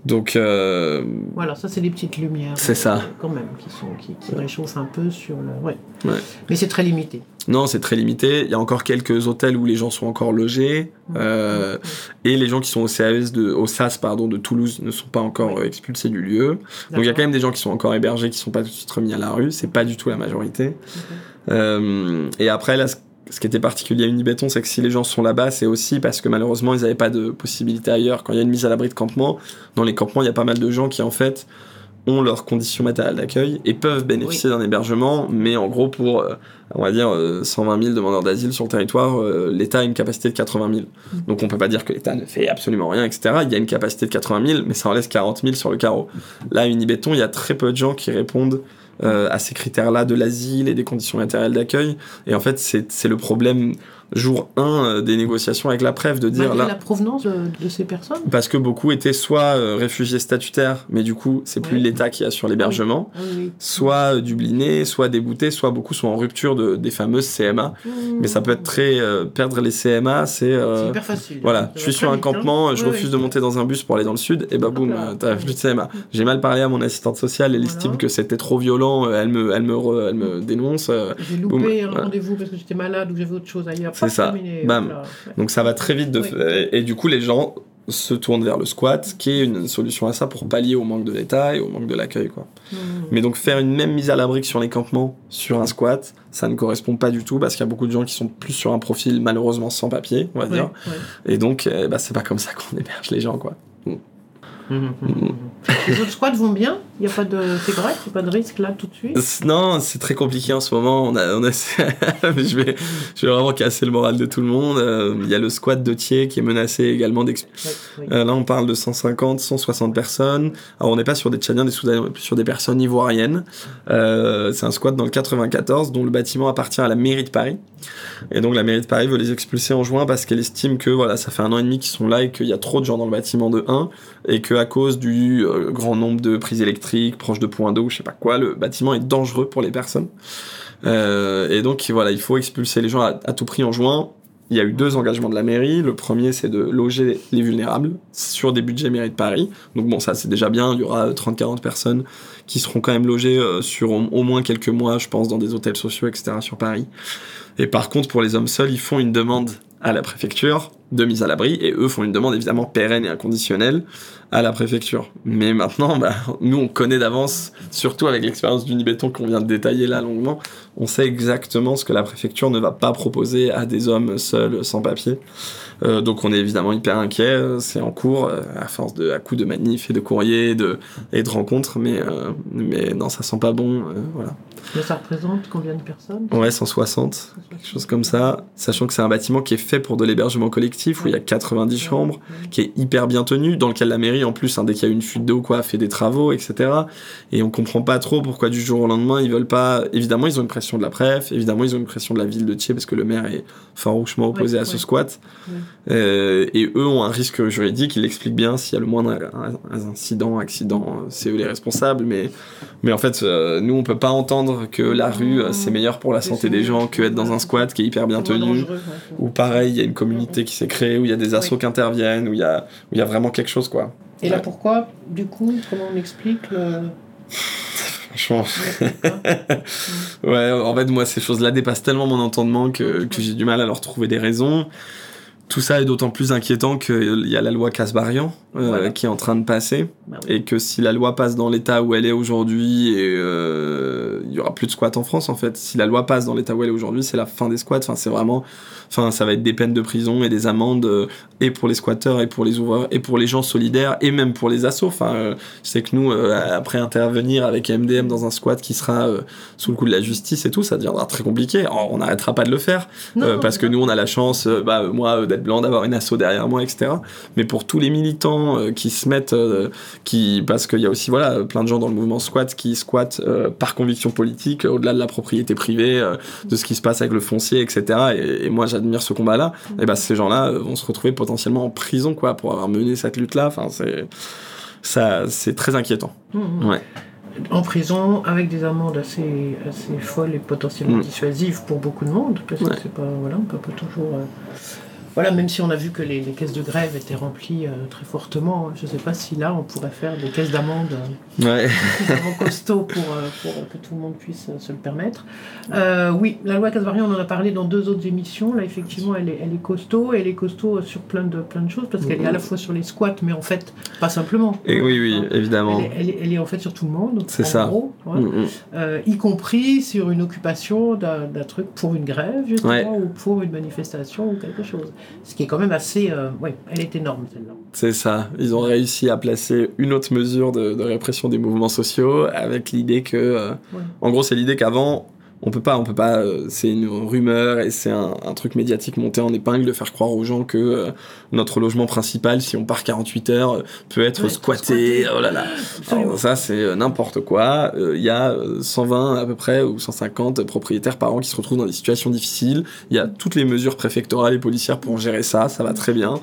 Donc, euh, Voilà, ça c'est des petites lumières. C'est ça. euh, Quand même, qui, sont, qui, qui réchauffent un peu sur le. Ouais. Ouais. Mais c'est très limité. non, c'est très limité. Il y a encore quelques hôtels où les gens sont encore logés. euh, et les gens qui sont au CAS de, au SAS pardon, de Toulouse ne sont pas encore euh, expulsés du lieu. Donc il y a quand même des gens qui sont encore hébergés, qui sont pas tout de suite remis à la rue. C'est pas du tout la majorité. Euh, et après, là, ce, ce qui était particulier à Unibéton, c'est que si les gens sont là-bas, c'est aussi parce que malheureusement, ils n'avaient pas de possibilité ailleurs. Quand il y a une mise à l'abri de campement, dans les campements, il y a pas mal de gens qui, en fait, ont leurs conditions matérielles d'accueil et peuvent bénéficier d'un hébergement, mais en gros, pour, euh, on va dire, euh, 120 000 demandeurs d'asile sur le territoire, euh, l'État a une capacité de 80 000. Donc on peut pas dire que l'État ne fait absolument rien, etc. Il y a une capacité de 80 000, mais ça en laisse 40 000 sur le carreau. Là, à Unibéton, il y a très peu de gens qui répondent euh, à ces critères-là de l'asile et des conditions matérielles d'accueil. Et en fait, c'est c'est le problème jour 1 des négociations avec la PREF de dire Malgré là. la provenance de, de ces personnes. Parce que beaucoup étaient soit euh, réfugiés statutaires, mais du coup, c'est plus Ouais. l'État qui assure l'hébergement, Ah oui, oui. soit euh, dublinés, soit déboutés, soit beaucoup sont en rupture de, des fameuses CMA. Mais ça peut être très. euh, perdre les CMA, c'est. euh, hyper facile. voilà, je suis sur un vite, hein. campement, je refuse de monter dans un bus pour aller dans le sud, et bah boum, là. euh, t'as plus de CMA. J'ai mal parlé à mon assistante sociale, elle Voilà. estime que c'était trop violent, euh, elle me, elle me, re- elle me dénonce. euh, J'ai Boum, loupé un rendez-vous parce que j'étais malade ou j'avais autre chose ailleurs. C'est ça. Bam. Ouais. Donc ça va très vite de Oui. et, et du coup les gens se tournent vers le squat, qui est une solution à ça pour pallier au manque de et au manque de l'accueil quoi. Mmh. Mais donc faire une même mise à l'abri que sur les campements sur un squat, ça ne correspond pas du tout parce qu'il y a beaucoup de gens qui sont plus sur un profil malheureusement sans papier, on va dire. Et donc eh bah, c'est pas comme ça qu'on héberge les gens quoi. Mmh. Les autres squats vont bien Il n'y a pas de. C'est correct Il n'y a pas de risque là tout de suite Non, c'est très compliqué en ce moment. On a, on a... Mais je vais, je vais vraiment casser le moral de tout le monde. Euh, Il y a le squat de Thiers qui est menacé également d'ex- Ouais, oui. Euh, là, on parle de 150, 160 personnes. Alors, on n'est pas sur des Tchadiens, des Soudanais, sur des personnes ivoiriennes. Euh, c'est un squat dans le 94 dont le bâtiment appartient à la mairie de Paris. Et donc, la mairie de Paris veut les expulser en juin parce qu'elle estime que voilà, ça fait un an et demi qu'ils sont là et qu'il y a trop de gens dans le bâtiment de 1 et que qu'à cause du euh, grand nombre de prises électriques proches de points d'eau, je sais pas quoi, le bâtiment est dangereux pour les personnes. Euh, et donc voilà, il faut expulser les gens à, à tout prix en juin. Il y a eu deux engagements de la mairie. Le premier, c'est de loger les vulnérables sur des budgets mairie de Paris. Donc bon, ça c'est déjà bien. Il y aura 30-40 personnes qui seront quand même logées euh, sur au, au moins quelques mois, je pense, dans des hôtels sociaux, etc. sur Paris. Et par contre, pour les hommes seuls, ils font une demande à la préfecture de mise à l'abri et eux font une demande évidemment pérenne et inconditionnelle à la préfecture. Mais maintenant, bah, nous on connaît d'avance, surtout avec l'expérience d'Unibéton qu'on vient de détailler là longuement, on sait exactement ce que la préfecture ne va pas proposer à des hommes seuls sans papier. Euh, donc on est évidemment hyper inquiet, c'est en cours euh, à force de à coups de manifs et de courriers et de rencontres, mais euh, mais non ça sent pas bon, voilà. Mais ça représente combien de personnes? Ouais, 160, quelque chose comme ça. Sachant que c'est un bâtiment qui est fait pour de l'hébergement collectif, où il y a 90 chambres, qui est hyper bien tenu, dans lequel la mairie, en plus, hein, dès qu'il y a une fuite d'eau, quoi, fait des travaux, etc. Et on comprend pas trop pourquoi du jour au lendemain, ils veulent pas. Évidemment, ils ont une pression de la préf, évidemment, ils ont une pression de la ville de Thiers, parce que le maire est farouchement opposé Ouais, à ce ouais. squat. Ouais. Euh, et eux ont un risque juridique, ils l'expliquent bien, s'il y a le moindre incident, accident, euh, c'est eux les responsables, mais, mais en fait, euh, nous, on peut pas entendre que la rue, c'est meilleur pour la santé des gens que être dans un squat qui est hyper bien tenu. Ou pareil, il y a une communauté qui s'est créée, où il y a des assos qui interviennent, où il y a, où il y a vraiment quelque chose, quoi. Et là pourquoi, du coup, comment on explique le... Franchement. ouais, en fait, moi, ces choses-là dépassent tellement mon entendement que, que j'ai du mal à leur trouver des raisons. Tout ça est d'autant plus inquiétant qu'il y a la loi Casbarian euh, Voilà. qui est en train de passer. Bah oui. Et que si la loi passe dans l'état où elle est aujourd'hui, euh, il y aura plus de squats en France en fait. Si la loi passe dans l'état où elle est aujourd'hui, c'est la fin des squats. Enfin, c'est vraiment, enfin, ça va être des peines de prison et des amendes euh, et pour les squatteurs et pour les ouvreurs et pour les gens solidaires et même pour les assos. Enfin, euh, je sais que nous, euh, après intervenir avec MDM dans un squat qui sera euh, sous le coup de la justice et tout, ça deviendra très compliqué. Alors, on n'arrêtera pas de le faire Non, euh, non, parce que nous on a la chance, euh, bah, moi euh, d'être blanc, d'avoir une asso derrière moi, etc. Mais pour tous les militants euh, qui se mettent, euh, qui parce qu'il y a aussi voilà plein de gens dans le mouvement squat qui squattent euh, par conviction politique, au-delà de la propriété privée, de ce qui se passe avec le foncier, etc. Et, et moi j'admire ce combat-là. Et bah ces gens-là vont se retrouver potentiellement en prison quoi pour avoir mené cette lutte-là. Enfin c'est ça, c'est très inquiétant. Mhm. Ouais. En prison, avec des amendes assez, assez folles et potentiellement Mm. dissuasives pour beaucoup de monde, parce que c'est pas, voilà, on peut pas toujours... euh, Voilà, même si on a vu que les, les caisses de grève étaient remplies euh, très fortement, je sais pas si là on pourrait faire des caisses d'amende euh, Ouais. costauds pour, euh, pour que tout le monde puisse euh, se le permettre. Euh, oui, la loi Casbarian, on en a parlé dans deux autres émissions. Là, effectivement, elle est, elle est costaud. Elle est costaud sur plein de, plein de choses parce qu'elle est à la fois sur les squats, mais en fait, pas simplement. Et oui oui Hein. évidemment. Elle est, elle est- elle est en fait sur tout le monde. C'est en ça. Gros, ouais. Mm, mm. Euh, y compris sur une occupation d'un d'un truc pour une grève, justement, Ouais. ou pour une manifestation ou quelque chose. Ce qui est quand même assez. euh, ouais, elle est énorme celle-là. C'est ça. Ils ont réussi à placer une autre mesure de, de répression des mouvements sociaux avec l'idée que, euh, Ouais. en gros, c'est l'idée qu'avant, on peut pas, on peut pas. euh, c'est une rumeur et c'est un, un truc médiatique monté en épingle de faire croire aux gens que euh, notre logement principal, si on part 48 heures, peut être Ouais, squatté. squatté. Oh là là. Alors, ça, c'est euh, n'importe quoi. Euh, Il y a euh, 120 à peu près ou 150 propriétaires par an qui se retrouvent dans des situations difficiles. Il y a toutes les mesures préfectorales et policières pour gérer ça. Ça va très bien.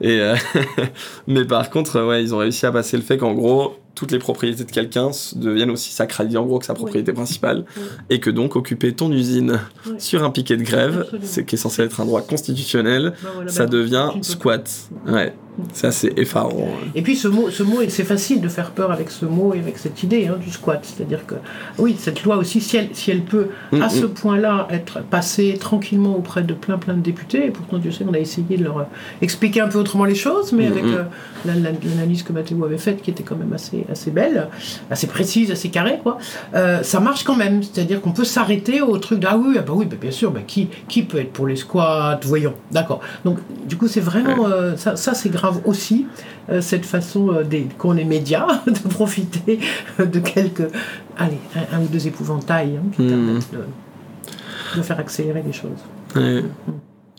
Et euh, mais par contre, ouais, ils ont réussi à passer le fait qu'en gros, toutes les propriétés de quelqu'un deviennent aussi sacralisées en gros que sa propriété principale Oui. et que donc occuper ton usine Oui. sur un piquet de grève, c'est qui est censé être un droit constitutionnel, Bah voilà, ça bah, devient squat. Ouais, ça c'est effarant. Et puis ce mot, ce mot, c'est facile de faire peur avec ce mot et avec cette idée hein, du squat. C'est-à-dire que, oui, cette loi aussi, si elle, si elle peut Mm, à mm. ce point-là être passée tranquillement auprès de plein plein de députés, et pourtant Dieu sait qu'on a essayé de leur euh, expliquer un peu autrement les choses, mais Mm, avec euh, la- la- l'analyse que Mathéo avait faite, qui était quand même assez, assez belle, assez précise, assez carrée, quoi, euh, ça marche quand même. C'est-à-dire qu'on peut s'arrêter au truc de, ah oui, ah bah oui, bah bien sûr, bah qui, qui peut être pour les squats, voyons, d'accord. Donc du coup, c'est vraiment, euh, ça, ça c'est grave aussi, euh, cette façon euh, des, qu'on est médias de profiter de quelques, allez, un, un ou deux épouvantails hein, qui Mhm. permettent de, de faire accélérer les choses. Ouais.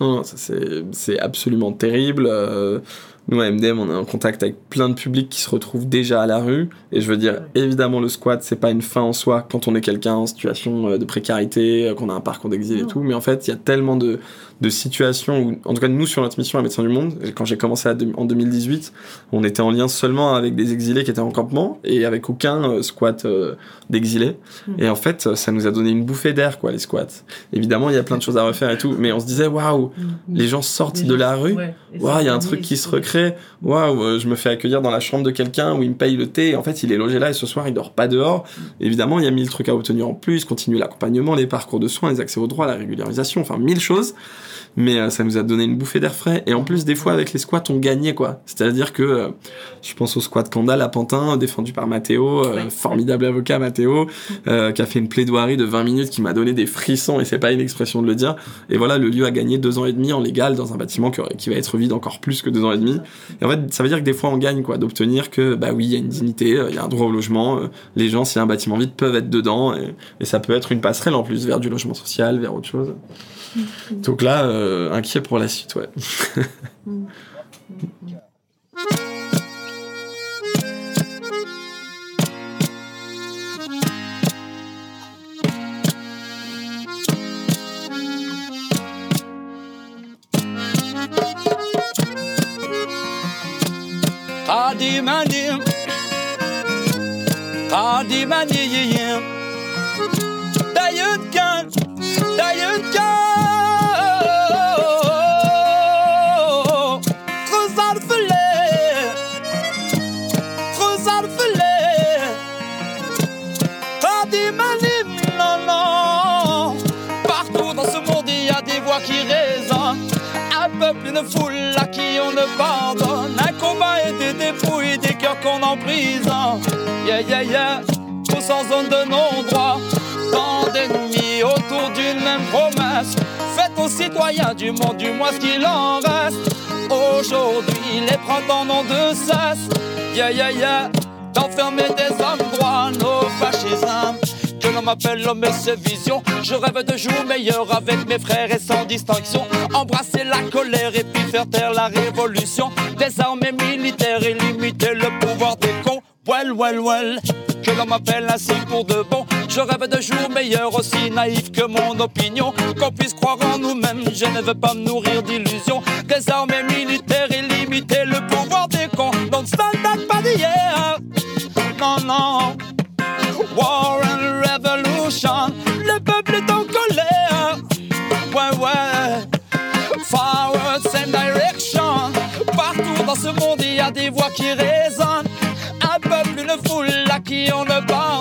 Non, non, ça, c'est c'est absolument terrible. euh, nous à MDM, on est en contact avec plein de publics qui se retrouvent déjà à la rue. Et je veux dire, évidemment, le squat, c'est pas une fin en soi quand on est quelqu'un en situation euh, de précarité, euh, qu'on a un parcours d'exil et tout. Mais en fait, il y a tellement de, de situations où, en tout cas, nous, sur notre mission à Médecins du Monde, quand j'ai commencé à en 2018, on était en lien seulement avec des exilés qui étaient en campement et avec aucun euh, squat euh, d'exilés. Et en fait, ça nous a donné une bouffée d'air, quoi, les squats. Évidemment, il y a plein de choses à refaire et tout. Mais on se disait, waouh, les gens sortent de la rue. Waouh, il y a un truc qui se recrée. Waouh, euh, je me fais accueillir dans la chambre de quelqu'un où il me paye le thé. Et en fait, il est logé là et ce soir, il dort pas dehors. Évidemment, il y a mille trucs à obtenir en plus. Continue l'accompagnement, les parcours de soins, les accès aux droits, la régularisation, enfin mille choses. Mais euh, ça nous a donné une bouffée d'air frais. Et en plus, des fois, avec les squats, on gagnait quoi. C'est-à-dire que euh, je pense au squat Candal à Pantin, défendu par Mathéo, euh, Ouais. formidable avocat Mathéo, euh, qui a fait une plaidoirie de 20 minutes qui m'a donné des frissons. Et c'est pas une expression de le dire. Et voilà, le lieu a gagné deux ans et demi en légal dans un bâtiment qui, va être vide encore plus que deux ans et demi. Et en fait, ça veut dire que des fois, on gagne, quoi, d'obtenir que, bah oui, il y a une dignité, euh, il y a un droit au logement, euh, les gens, s'il y a un bâtiment vide, peuvent être dedans, et, et ça peut être une passerelle en plus vers du logement social, vers autre chose. Donc là, euh, inquiet pour la suite, ouais. une foule à qui on ne pardonne. Un combat et des dépouilles, des cœurs qu'on emprisonne. Yeah, yeah, yeah. Tous en zone de non-droit. Tant d'ennemis autour d'une même promesse. Faites aux citoyens du monde, du moins ce qu'il en reste. Aujourd'hui, les printemps n'ont de cesse. Yeah, yeah, yeah. D'enfermer des hommes droits, m'appelle l'homme et ses visions. Je rêve de jours meilleurs avec mes frères et sans distinction. Embrasser la colère et puis faire taire la révolution. Des armées militaires et limiter le pouvoir des cons. Well, well, well. Que l'on m'appelle ainsi pour de bon. Je rêve de jours meilleurs, aussi naïfs que mon opinion. Qu'on puisse croire en nous-mêmes, je ne veux pas me nourrir d'illusions. Des armées militaires et limiter le pouvoir des cons. Don't stand back the air. Non, non. Le peuple est en colère. Ouais, ouais. Forward, same direction. Partout dans ce monde, il y a des voix qui résonnent. Un peuple, une foule à qui on ne pardonne.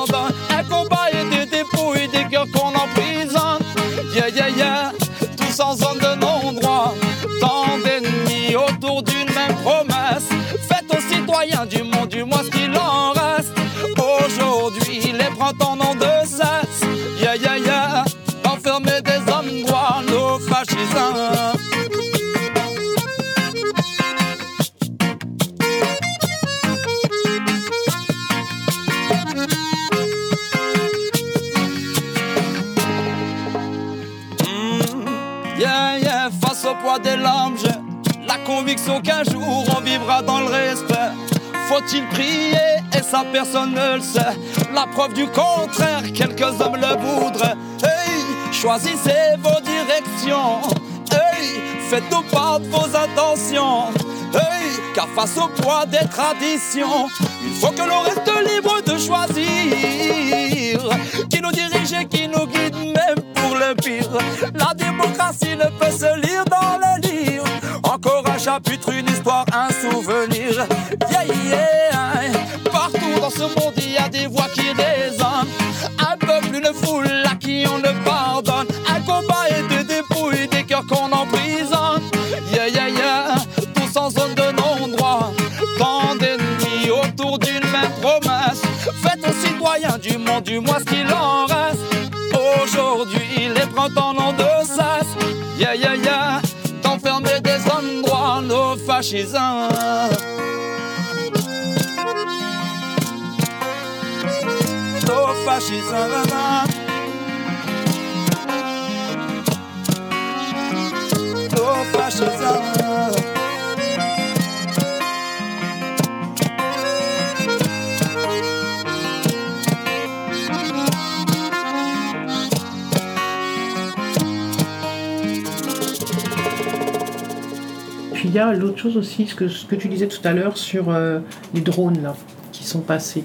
Conviction qu'un jour on vivra dans le respect. Faut-il prier? Et ça personne ne le sait. La preuve du contraire, quelques hommes le voudraient. Choisissez vos directions. Faites-nous part de vos intentions. Car face au poids des traditions, il faut que l'on reste libre de choisir. Qui nous dirige et qui nous guide, même pour le pire. La démocratie ne peut se Yeah, yeah. Partout dans ce monde, il y a des voix qui résonnent. Un peuple, une foule à qui on ne pardonne. Un combat et des dépouilles, des cœurs qu'on emprisonne. Yeah, yeah, yeah. Tous en zone de non-droit. Tant d'ennemis autour d'une même promesse. Faites aux citoyens du monde, du moins ce qu'il nos fascisants. Nos fascisants. Nos fascisants. Y a l'autre chose aussi, ce que, tu disais tout à l'heure sur euh, les drones là, qui sont passés.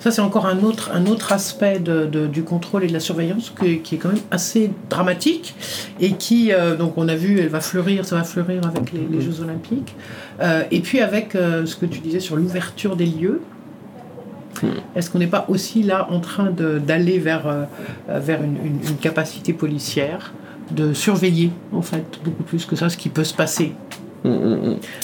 Ça, c'est encore un autre, un autre aspect du contrôle et de la surveillance qui est quand même assez dramatique et qui, euh, donc on a vu, elle va fleurir, ça va fleurir avec les, Jeux Olympiques. Euh, et puis avec ce que tu disais sur l'ouverture des lieux. Est-ce qu'on n'est pas aussi là en train d'aller vers, vers une, une- capacité policière de surveiller en fait beaucoup plus que ça ce qui peut se passer?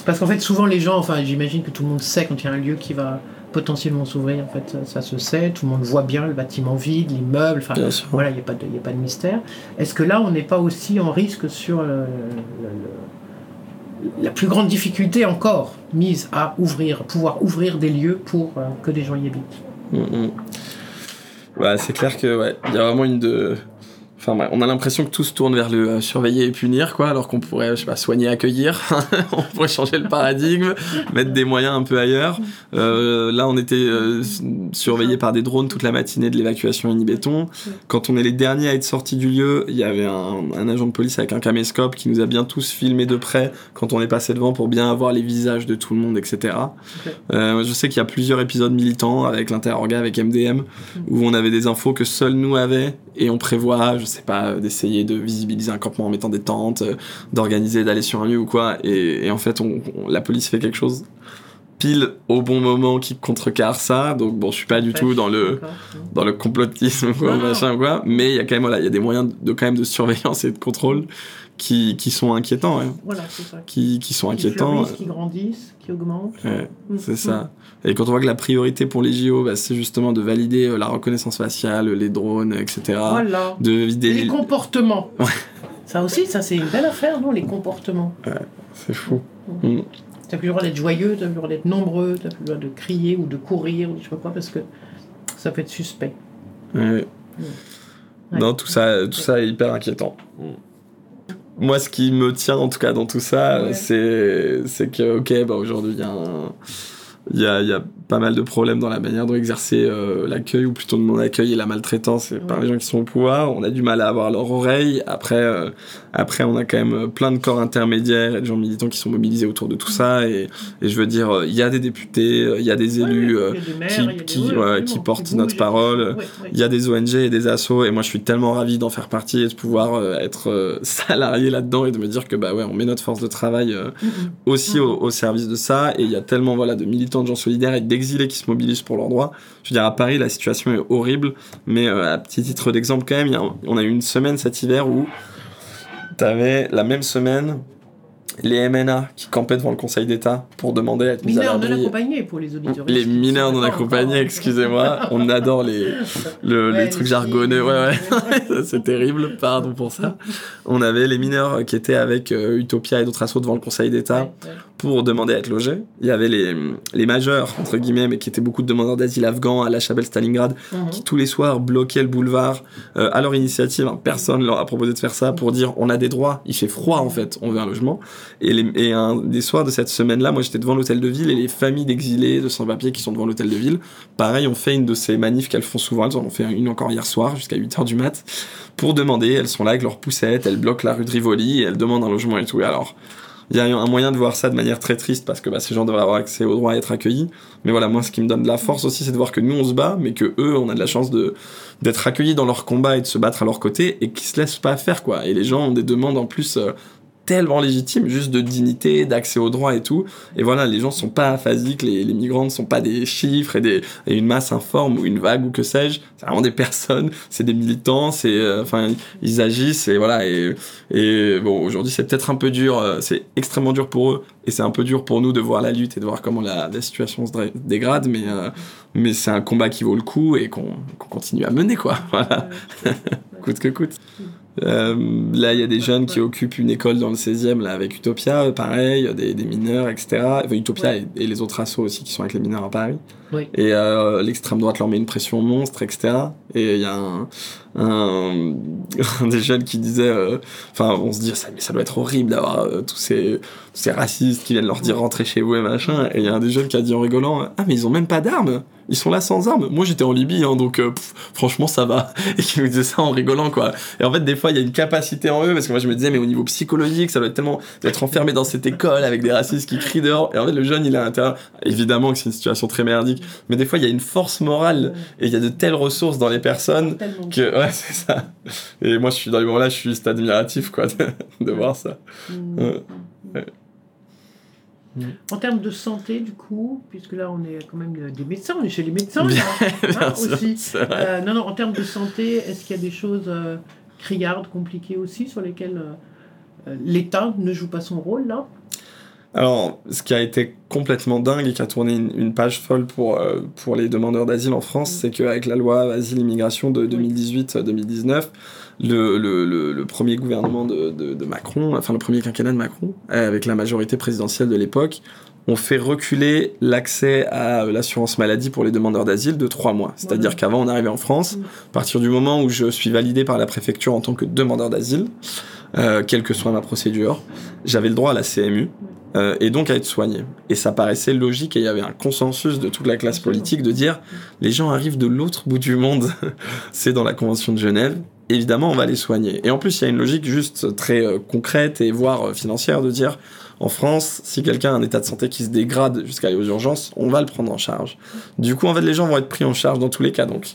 Parce qu'en fait, souvent les gens, enfin, j'imagine que tout le monde sait quand il y a un lieu qui va potentiellement s'ouvrir, en fait, ça, ça se sait, tout le monde voit bien le bâtiment vide, l'immeuble, enfin, voilà, il n'y a, pas de- y a pas de mystère. Est-ce que là, on n'est pas aussi en risque sur le- le- le- la plus grande difficulté encore mise à ouvrir, pouvoir ouvrir des lieux pour euh, que des gens y habitent? Mm, mm. Ouais, c'est clair que ouais, il y a vraiment une de. Enfin, on a l'impression que tout se tourne vers le euh, surveiller et punir, quoi, alors qu'on pourrait, je sais pas, soigner, accueillir. on pourrait changer le paradigme, mettre des moyens un peu ailleurs. Euh, là, on était euh, surveillé par des drones toute la matinée de l'évacuation Unibéton. Quand on est les derniers à être sortis du lieu, il y avait un, un agent de police avec un caméscope qui nous a bien tous filmé de près quand on est passé devant pour bien avoir les visages de tout le monde, etc. Euh, je sais qu'il y a plusieurs épisodes militants avec l'interorga, avec MDM, où on avait des infos que seuls nous avaient et on prévoit, je sais pas, euh, d'essayer de visibiliser un campement en mettant des tentes, euh, d'organiser, d'aller sur un lieu ou quoi. Et, et en fait, on, on- la police fait quelque chose pile au bon moment qui contrecarre ça. Donc bon, je suis pas du tout dans le dans le complotisme quoi, Non, non. machin quoi, mais il y a quand même voilà, il y a des moyens de quand même de surveillance et de contrôle qui, qui sont inquiétants. Voilà, c'est ça. qui, qui sont Qui inquiétants. fleurissent, qui grandissent, qui augmentent. Ouais, Mm. c'est ça. Et quand on voit que la priorité pour les JO, bah, c'est justement de valider euh, la reconnaissance faciale, les drones, etc. Voilà. De vider Les comportements. Ça aussi, ça c'est une belle affaire, non Les comportements. C'est fou. Mm. T'as plus le droit d'être joyeux, t'as plus le droit d'être nombreux, t'as plus le droit de crier ou de courir ou je sais pas quoi parce que ça peut être suspect. Ouais. Non, tout ça, tout ça est hyper inquiétant. Moi, ce qui me tient en tout cas dans tout ça, Ouais. c'est c'est que, ok, bah, aujourd'hui, il y a un- Il y a, il y a pas mal de problèmes dans la manière dont exercer euh, l'accueil, ou plutôt de non-accueil et la maltraitance par les gens qui sont au pouvoir. On a du mal à avoir leur oreille. Après, euh, après on a quand même euh, plein de corps intermédiaires et de gens militants qui sont mobilisés autour de tout ça. Et, et je veux dire, il y a des députés, il y a des élus Ouais, il y a des maires, qui- des- ouais, portent notre parole. Il y a des ONG et des assos et moi je suis tellement ravi d'en faire partie et de pouvoir être salarié là-dedans et de me dire que bah ouais on met notre force de travail Mhm. aussi au, au service de ça et il y a tellement voilà de militants de gens solidaires et d'exilés qui se mobilisent pour leurs droits. Je veux dire à Paris la situation est horrible mais euh, à petit titre d'exemple quand même a on a eu une semaine cet hiver où t'avais la même semaine les MNA qui campaient devant le Conseil d'État pour demander à être mis à Mineurs non l'abri. accompagnés pour les auditeurs. Les mineurs non accompagnés, excusez-moi, on adore les, le- Ouais, les trucs les jargonneux, ouais, ouais, c'est terrible, pardon pour ça. On avait les mineurs qui étaient avec euh, Utopia et d'autres assos devant le Conseil d'État Ouais, ouais. Pour demander à être logés. Il y avait les, les majeurs, entre guillemets, mais qui étaient beaucoup de demandeurs d'asile afghans à la Chabelle Stalingrad, Mhm. qui tous les soirs bloquaient le boulevard euh, à leur initiative. hein. Personne leur a proposé de faire ça pour dire on a des droits, il fait froid en fait, on veut un logement. Et, les, et un des soirs de cette semaine-là, moi j'étais devant l'hôtel de ville et les familles d'exilés, de sans-papiers qui sont devant l'hôtel de ville, pareil, on fait une de ces manifs qu'elles font souvent, elles en ont fait une encore hier soir jusqu'à 8h du mat, pour demander, elles sont là avec leurs poussettes, elles bloquent la rue de Rivoli et elles demandent un logement et tout. Et alors, il y a un moyen de voir ça de manière très triste parce que bah, ces gens devraient avoir accès au droit à être accueillis. Mais voilà, moi, ce qui me donne de la force aussi, c'est de voir que nous, on se bat, mais que eux, on a de la chance d'être accueillis dans leur combat et de se battre à leur côté et qui se laissent pas faire, quoi. Et les gens ont des demandes en plus euh, tellement légitimes, juste de dignité, d'accès au droit et tout. Et voilà, les gens sont pas aphasiques, les, les migrants ne sont pas des chiffres et, des, et une masse informe ou une vague ou que sais-je. C'est vraiment des personnes, c'est des militants, c'est, euh, enfin, ils agissent et voilà. Et, et bon, aujourd'hui, c'est peut-être un peu dur, euh, c'est extrêmement dur pour eux et c'est un peu dur pour nous de voir la lutte et de voir comment la, la situation se dégrade, mais, euh, mais c'est un combat qui vaut le coup et qu'on qu'on continue à mener, quoi. Voilà, coûte que coûte. Euh, là, il y a des jeunes qui occupent une école dans le 16e là, avec Utopia, euh, pareil, des, des mineurs, etc. Enfin, Utopia Ouais. et, et les autres assos aussi qui sont avec les mineurs à Paris. Et euh, l'extrême droite leur met une pression monstre, etc. Et il y a un, un, des jeunes qui disait, euh, enfin, on se dit, ça, mais ça doit être horrible d'avoir euh, tous, ces, racistes qui viennent leur dire rentrez chez vous et machin. Et il y a un des jeunes qui a dit en rigolant, ah, mais ils ont même pas d'armes. Ils sont là sans armes. Moi, j'étais en Libye, hein, donc franchement, ça va. Et qui nous disait ça en rigolant, quoi. Et en fait, des fois, il y a une capacité en eux, parce que moi, je me disais, mais au niveau psychologique, ça doit être tellement d'être enfermé dans cette école avec des racistes qui crient dehors. Et en fait, le jeune, il à l'intérieur. Évidemment que c'est une situation très merdique, mais des fois, il y a une force morale et il y a de telles ressources dans les personnes Tellement. que, ouais, c'est ça. Et moi, je suis dans les moments-là, je suis juste admiratif, quoi, de, de voir ça. Mm. Ouais. Ouais. En termes de santé, du coup, puisque là on est quand même euh, des médecins, on est chez les médecins Bien- là, bien hein, sûr, aussi. Euh, non, non, en termes de santé, est-ce qu'il y a des choses euh, criardes, compliquées aussi, sur lesquelles euh, l'État ne joue pas son rôle là? Alors, ce qui a été complètement dingue et qui a tourné une, une page folle pour, euh, pour les demandeurs d'asile en France, Mm. c'est qu'avec la loi Asile-Immigration de 2018-2019, le, le, le, le premier gouvernement de, de, de Macron, enfin le premier quinquennat de Macron, euh, avec la majorité présidentielle de l'époque, ont fait reculer l'accès à euh, l'assurance maladie pour les demandeurs d'asile de trois mois. C'est-à-dire Voilà. qu'avant, on arrivait en France, Mm. à partir du moment où je suis validé par la préfecture en tant que demandeur d'asile, euh, quelle que soit ma procédure, j'avais le droit à la CMU euh, et donc à être soigné. Et ça paraissait logique et il y avait un consensus de toute la classe politique de dire les gens arrivent de l'autre bout du monde, c'est dans la Convention de Genève, évidemment on va les soigner. Et en plus il y a une logique juste très euh, concrète et voire euh, financière de dire en France, si quelqu'un a un état de santé qui se dégrade jusqu'à aller aux urgences, on va le prendre en charge. Du coup, en fait, les gens vont être pris en charge dans tous les cas. Donc,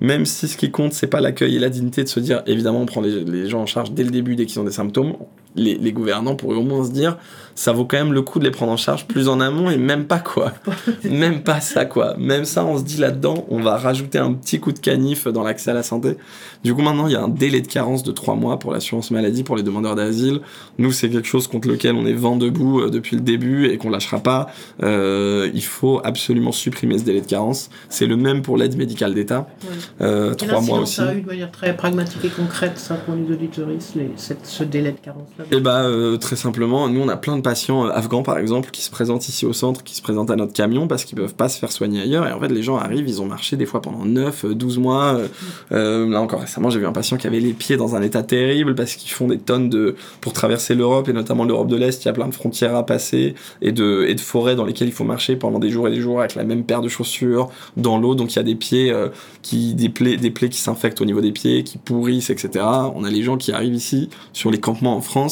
même si ce qui compte, c'est pas l'accueil et la dignité de se dire, évidemment, on prend les, les gens en charge dès le début, dès qu'ils ont des symptômes, les, les gouvernants pourraient au moins se dire, ça vaut quand même le coup de les prendre en charge plus en amont et même pas quoi. même pas ça quoi. Même ça, on se dit là-dedans, on va rajouter un petit coup de canif dans l'accès à la santé. Du coup, maintenant, il y a un délai de carence de trois mois pour l'assurance maladie pour les demandeurs d'asile. Nous, c'est quelque chose contre lequel on est vent debout euh, depuis le début et qu'on lâchera pas. Euh, il faut absolument supprimer ce délai de carence. C'est le même pour l'aide médicale d'État. Ouais. Euh, trois mois aussi. ça a eu de manière très pragmatique et concrète, ça, pour les auditoristes, les, cette- ce délai de carence-là Et bah très simplement, nous on a plein de patients euh, afghans par exemple qui se présentent ici au centre, qui se présentent à notre camion parce qu'ils peuvent pas se faire soigner ailleurs et en fait les gens arrivent, ils ont marché des fois pendant 9, euh, 12 mois. euh, euh, là encore récemment j'ai vu un patient qui avait les pieds dans un état terrible parce qu'ils font des tonnes de... pour traverser l'Europe et notamment l'Europe de l'Est, il y a plein de frontières à passer et de, forêts dans lesquelles il faut marcher pendant des jours et des jours avec la même paire de chaussures dans l'eau donc il y a des pieds qui des plaies, des plaies qui s'infectent au niveau des pieds, qui pourrissent, etc. On a les gens qui arrivent ici sur les campements en France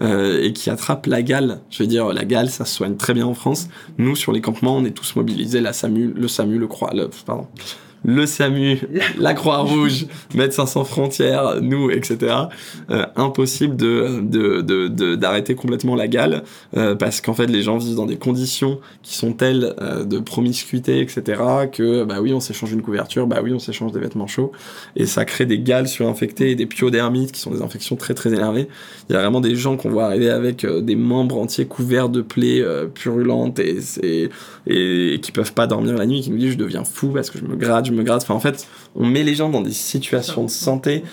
euh, et qui attrapent la gale. Je veux dire, la gale, ça se soigne très bien en France. Nous, sur les campements, on est tous mobilisés. La SAMU, le SAMU, le Croix, le, pardon, le SAMU, la Croix-Rouge, Médecins sans frontières, nous, etc. Euh, impossible de de- de- de- d'arrêter complètement la gale euh, parce qu'en fait, les gens vivent dans des conditions qui sont telles euh, de promiscuité, etc. que bah oui, on s'échange une couverture, bah oui, on s'échange des vêtements chauds et ça crée des gales surinfectées et des pyodermites qui sont des infections très très énervées. Il y a vraiment des gens qu'on voit arriver avec des membres entiers couverts de plaies purulentes et, et, et qui peuvent pas dormir la nuit, qui nous disent je deviens fou parce que je me gratte, je me gratte. Enfin en fait, on met les gens dans des situations de santé.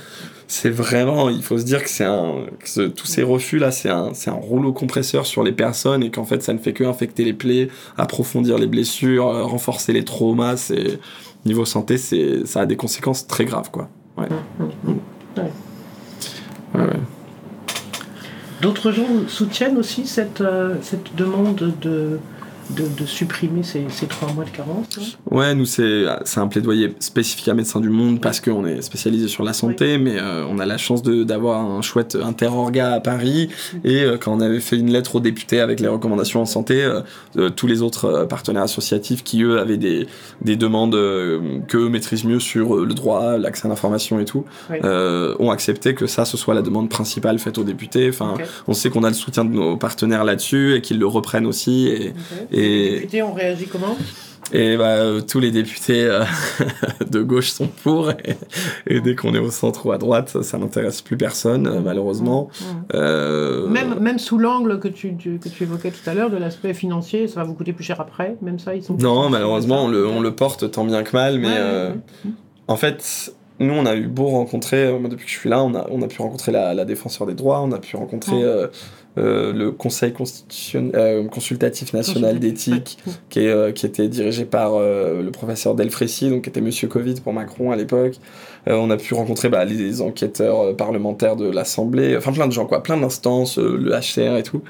C'est vraiment, il faut se dire que c'est un, que ce- tous ces refus là, c'est un, c'est un rouleau compresseur sur les personnes et qu'en fait ça ne fait que infecter les plaies, approfondir les blessures, euh, renforcer les traumas. C'est niveau santé, c'est, ça a des conséquences très graves quoi. Ouais. Ouais. Ouais, ouais. D'autres gens soutiennent aussi cette, euh, cette demande de, de, de supprimer ces, ces trois mois de carence hein Ouais, nous, c'est un plaidoyer spécifique à Médecins du Monde parce qu'on est spécialisé sur la santé, mais euh, on a la chance d'avoir un chouette interorga à Paris. Et euh, quand on avait fait une lettre aux députés avec les recommandations en santé, euh, tous les autres partenaires associatifs qui, eux, avaient des, des demandes qu'eux maîtrisent mieux sur le droit, l'accès à l'information et tout, Oui. ont accepté que ça, ce soit la demande principale faite aux députés. Enfin, on sait qu'on a le soutien de nos partenaires là-dessus et qu'ils le reprennent aussi. Et- Les députés ont réagi comment? Et bah, euh, tous les députés euh, de gauche sont pour, et, et dès qu'on est au centre ou à droite, ça, n'intéresse plus personne, euh, malheureusement. Euh, même, même sous l'angle que tu, tu- que tu évoquais tout à l'heure de l'aspect financier, ça va vous coûter plus cher après, même ça, ils sont. Non, malheureusement, on le, on le porte tant bien que mal, mais Ouais, euh, ouais. en fait, nous, on a eu beau rencontrer, moi, depuis que je suis là, on a, on a pu rencontrer la, la défenseur des droits, on a pu rencontrer. Euh, le Conseil euh, consultatif national d'éthique, Ouais. qui, est, euh, qui était dirigé par le professeur Delfrécy, donc qui était Monsieur Covid pour Macron à l'époque. On a pu rencontrer bah, les enquêteurs parlementaires de l'Assemblée, enfin plein de gens, quoi, plein d'instances, le HCR et tout.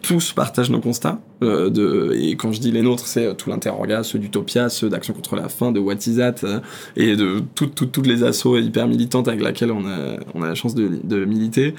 Tous partagent nos constats. euh, de, et quand je dis les nôtres, c'est euh, tout l'interroga, ceux d'Utopia, ceux d'Action contre la faim, de What is That, euh, et de toutes toutes toutes les assos hyper militantes avec lesquelles on a, on a la chance de, de militer.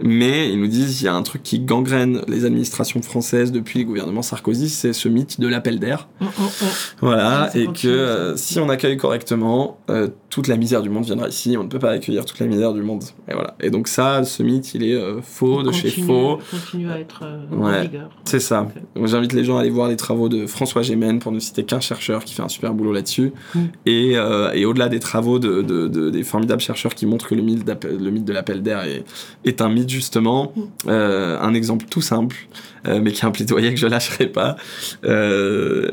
Mais ils nous disent il y a un truc qui gangrène les administrations françaises depuis les gouvernements Sarkozy, c'est ce mythe de l'appel d'air. Oh, oh, oh. Voilà, ça et que euh, si on accueille correctement, euh, toute la misère du monde viendra ici. On ne peut pas accueillir toute la misère du monde. Et voilà. Et donc ça, ce mythe, il est euh, faux de chez faux. Continue à être euh, Ouais. en vigueur. C'est ça. Ok. Donc, J'invite les gens à aller voir les travaux de François Gémen, pour ne citer qu'un chercheur qui fait un super boulot là-dessus. Mm. Et, euh, et au-delà des travaux de, de- de- des formidables chercheurs qui montrent que le mythe, le mythe de l'appel d'air est, est un mythe, justement, Mm. euh, un exemple tout simple, mais qui est un plaidoyer que je lâcherai pas.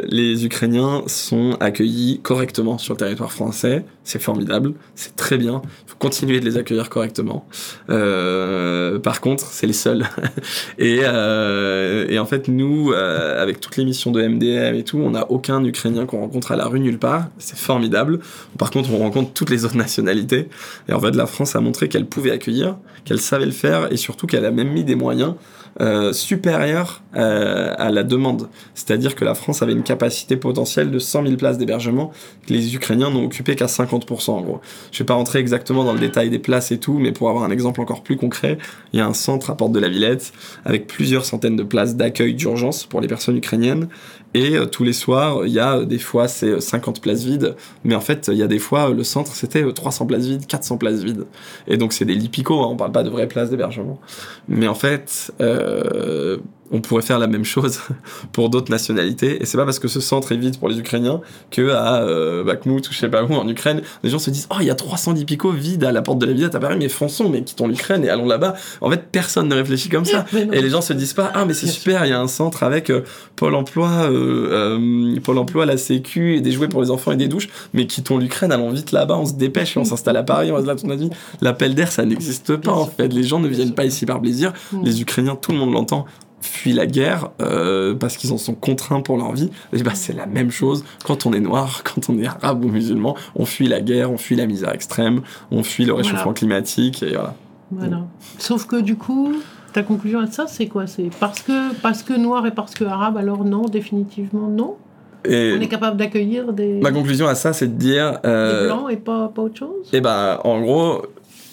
Les Ukrainiens sont accueillis correctement sur le territoire français. C'est formidable, c'est très bien. Il faut continuer de les accueillir correctement. Euh, par contre, c'est les seuls. et, euh, et en fait, nous, euh, avec toutes les missions de MDM et tout, on n'a aucun Ukrainien qu'on rencontre à la rue nulle part. C'est formidable. Par contre, on rencontre toutes les autres nationalités. Et en fait, la France a montré qu'elle pouvait accueillir, qu'elle savait le faire et surtout qu'elle a même mis des moyens euh, supérieurs euh, à la demande. C'est-à-dire que la France avait une capacité potentielle de 100 000 places d'hébergement que les Ukrainiens n'ont occupé qu'à 50% en gros. Je vais pas rentrer exactement dans le détail des places et tout, mais pour avoir un exemple encore plus concret, il y a un centre à Porte de la Villette avec plusieurs centaines de places d'accueil d'urgence pour les personnes ukrainiennes. Et euh, tous les soirs, il y a euh, des fois c'est euh, 50 places vides, mais en fait il y a des fois euh, le centre c'était euh, 300 places vides, 400 places vides. Et donc c'est des lits picots, hein, on parle pas de vraies places d'hébergement. Mais en fait, euh, on pourrait faire la même chose pour d'autres nationalités. Et c'est pas parce que ce centre est vide pour les Ukrainiens que à euh, Bakhmut ou je sais pas où en Ukraine, les gens se disent oh il y a 300 lits picots vides à la porte de la Villette à Paris, mais fonçons, mais quittons l'Ukraine et allons là-bas. En fait, personne ne réfléchit comme ça. Et les gens se disent pas ah mais c'est super, il y a un centre avec euh, Pôle Emploi, euh, euh, Pôle Emploi, la Sécu et des jouets pour les enfants et des douches. Mais quittons l'Ukraine, allons vite là-bas, on se dépêche et on s'installe à Paris, on reste là toute notre vie. L'appel d'air, ça n'existe pas en fait. Les gens ne viennent pas ici par plaisir. Mm. Les Ukrainiens, tout le monde l'entend fuient la guerre euh, parce qu'ils en sont contraints pour leur vie. Et bah, c'est la même chose quand on est noir, quand on est arabe ou musulman. On fuit la guerre, on fuit la misère extrême, on fuit le réchauffement Voilà. climatique et voilà. Voilà. Sauf que du coup, ta conclusion à ça, c'est quoi? C'est parce que, parce que noir et parce que arabe, alors non, définitivement non? Et On est capable d'accueillir des, ma conclusion à ça, c'est de dire. des euh, blancs et pas, pas autre chose? Et ben, en gros,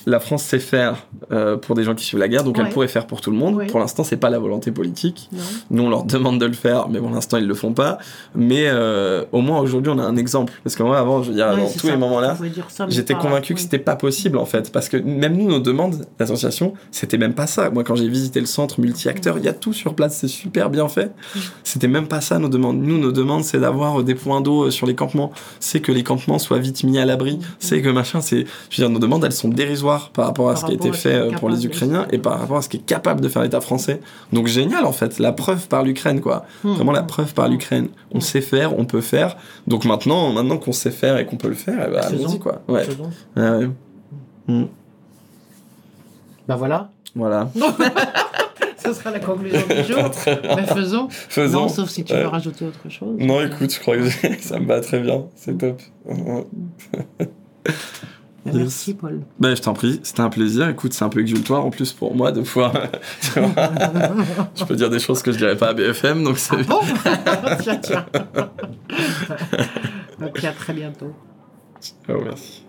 la France sait faire euh, pour des gens qui suivent la guerre, donc Ouais. elle pourrait faire pour tout le monde. Ouais. Pour l'instant, c'est pas la volonté politique. Non. Nous, on leur demande de le faire, mais pour l'instant, ils le font pas. Mais euh, au moins aujourd'hui, on a un exemple. Parce que moi, avant, je veux dire, Ouais, dans c'est tous ça. les moments-là, J'étais convaincu que c'était pas possible en fait, parce que même nous, nos demandes d'association, c'était même pas ça. Moi, quand j'ai visité le centre multi-acteurs, il y a tout sur place, c'est super bien fait. C'était même pas ça nos demandes. Nous, nos demandes, c'est d'avoir des points d'eau euh, sur les campements, c'est que les campements soient vite mis à l'abri, c'est que machin, c'est. Je veux dire, nos demandes, elles sont dérisoires par rapport à Par ce qui a été fait euh, pour les Ukrainiens et par rapport à ce qui est capable de faire l'État français. Donc génial en fait, la preuve par l'Ukraine quoi. Hmm. Vraiment la preuve par l'Ukraine. On Mm. sait faire, on peut faire. Donc maintenant, maintenant qu'on sait faire et qu'on peut le faire, eh ben, Faisons. allons-y quoi. Ouais. Faisons. Ouais, ouais. Mm. Ben voilà, Voilà. ce sera la conclusion du jour. Mais faisons. Faisons. Non, sauf si tu Ouais. veux rajouter autre chose. Non, écoute, je crois que ça me va très bien. C'est top. Merci, Paul. Ben, je t'en prie, c'était un plaisir. Écoute, c'est un peu exultoire en plus pour moi de vois, je peux dire des choses que je dirais pas à BFM, donc c'est. Bon, tiens, tiens. ok, à très bientôt. Oh, merci.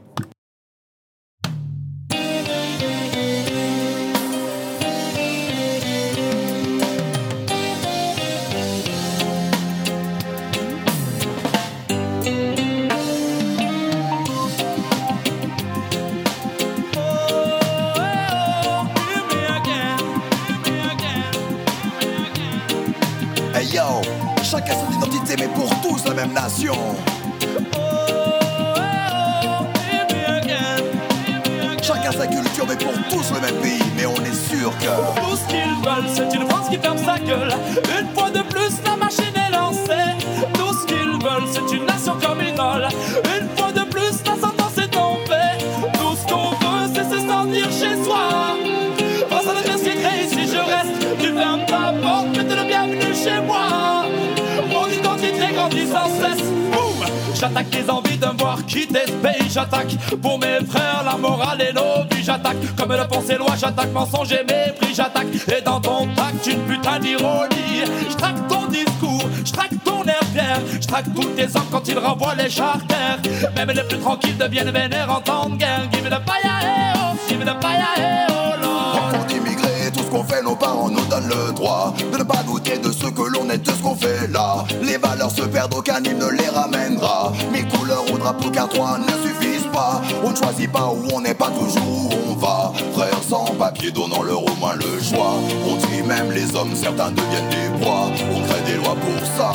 Les charters. Même les plus tranquilles deviennent vénères en temps de guerre. Give fire, eh oh, give fire, eh oh Lord. Enfants d'immigrés, tout ce qu'on fait, nos parents nous donnent le droit de ne pas douter de ce que l'on est, de ce qu'on fait là. Les valeurs se perdent, aucun hymne ne les ramènera. Mes couleurs au drapeau car toi ne suffisent pas. On ne choisit pas où on n'est pas toujours où on va. Frères sans papier, donnant leur au moins le choix. On tue même les hommes, certains deviennent des proies. On crée des lois pour ça.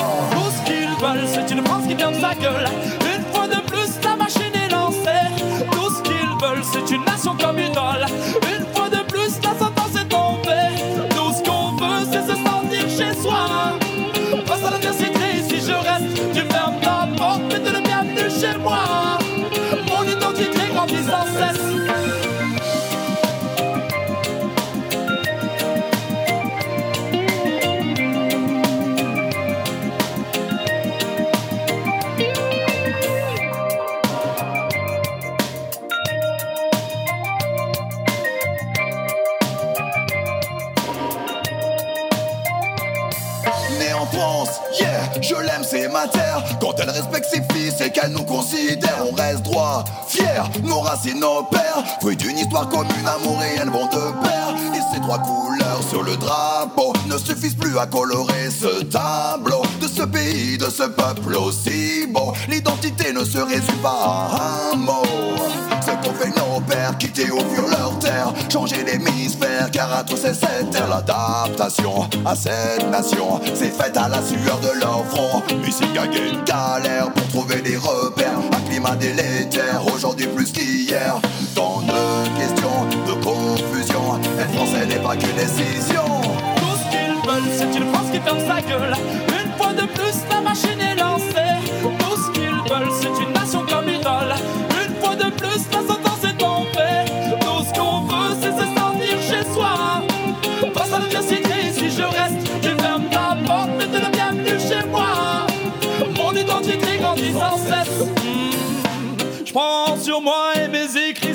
Veulent, c'est une France qui ferme sa gueule. Racines, nos pères. Fruit d'une histoire commune, amour et haine vont de pair. Et ces trois couleurs sur le drapeau ne suffisent plus à colorer ce tableau de ce pays, de ce peuple aussi beau. L'identité ne se résume pas à un mot. Ce qu'ont fait nos pères, quitter au fur leur terre, changer l'hémisphère, car à tous cette terre. L'adaptation à cette nation, c'est faite à la sueur de leur front. Ici gaguer une galère pour trouver des repères. Un climat délétère, aujourd'hui plus qu'hier. Tant de questions, de confusion. Être français n'est pas qu'une décision. Tout ce qu'ils veulent, c'est une France qui ferme sa gueule. Une fois de plus, la machine est lancée. Tout ce qu'ils veulent, c'est une nation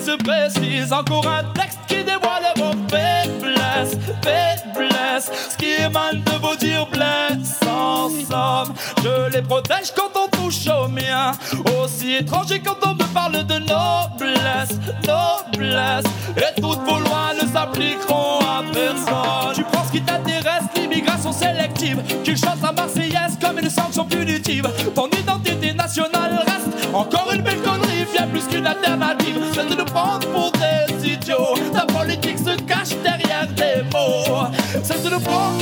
se précisent. Encore un texte qui dévoile vos faiblesses, faiblesses. Ce qui émane de vos dires blesse. En je les protège quand on touche au mien. Aussi étranger quand on me parle de noblesse, noblesse. Et toutes vos lois ne s'appliqueront à personne. Tu penses qu'il t'intéresse l'immigration sélective, qu'il chante la Marseillaise comme une sanction punitive. Ton identité nationale reste encore une plus qu'une alternative. C'est de nous prendre pour des idiots. Ta politique se cache derrière des mots. C'est de nous prendre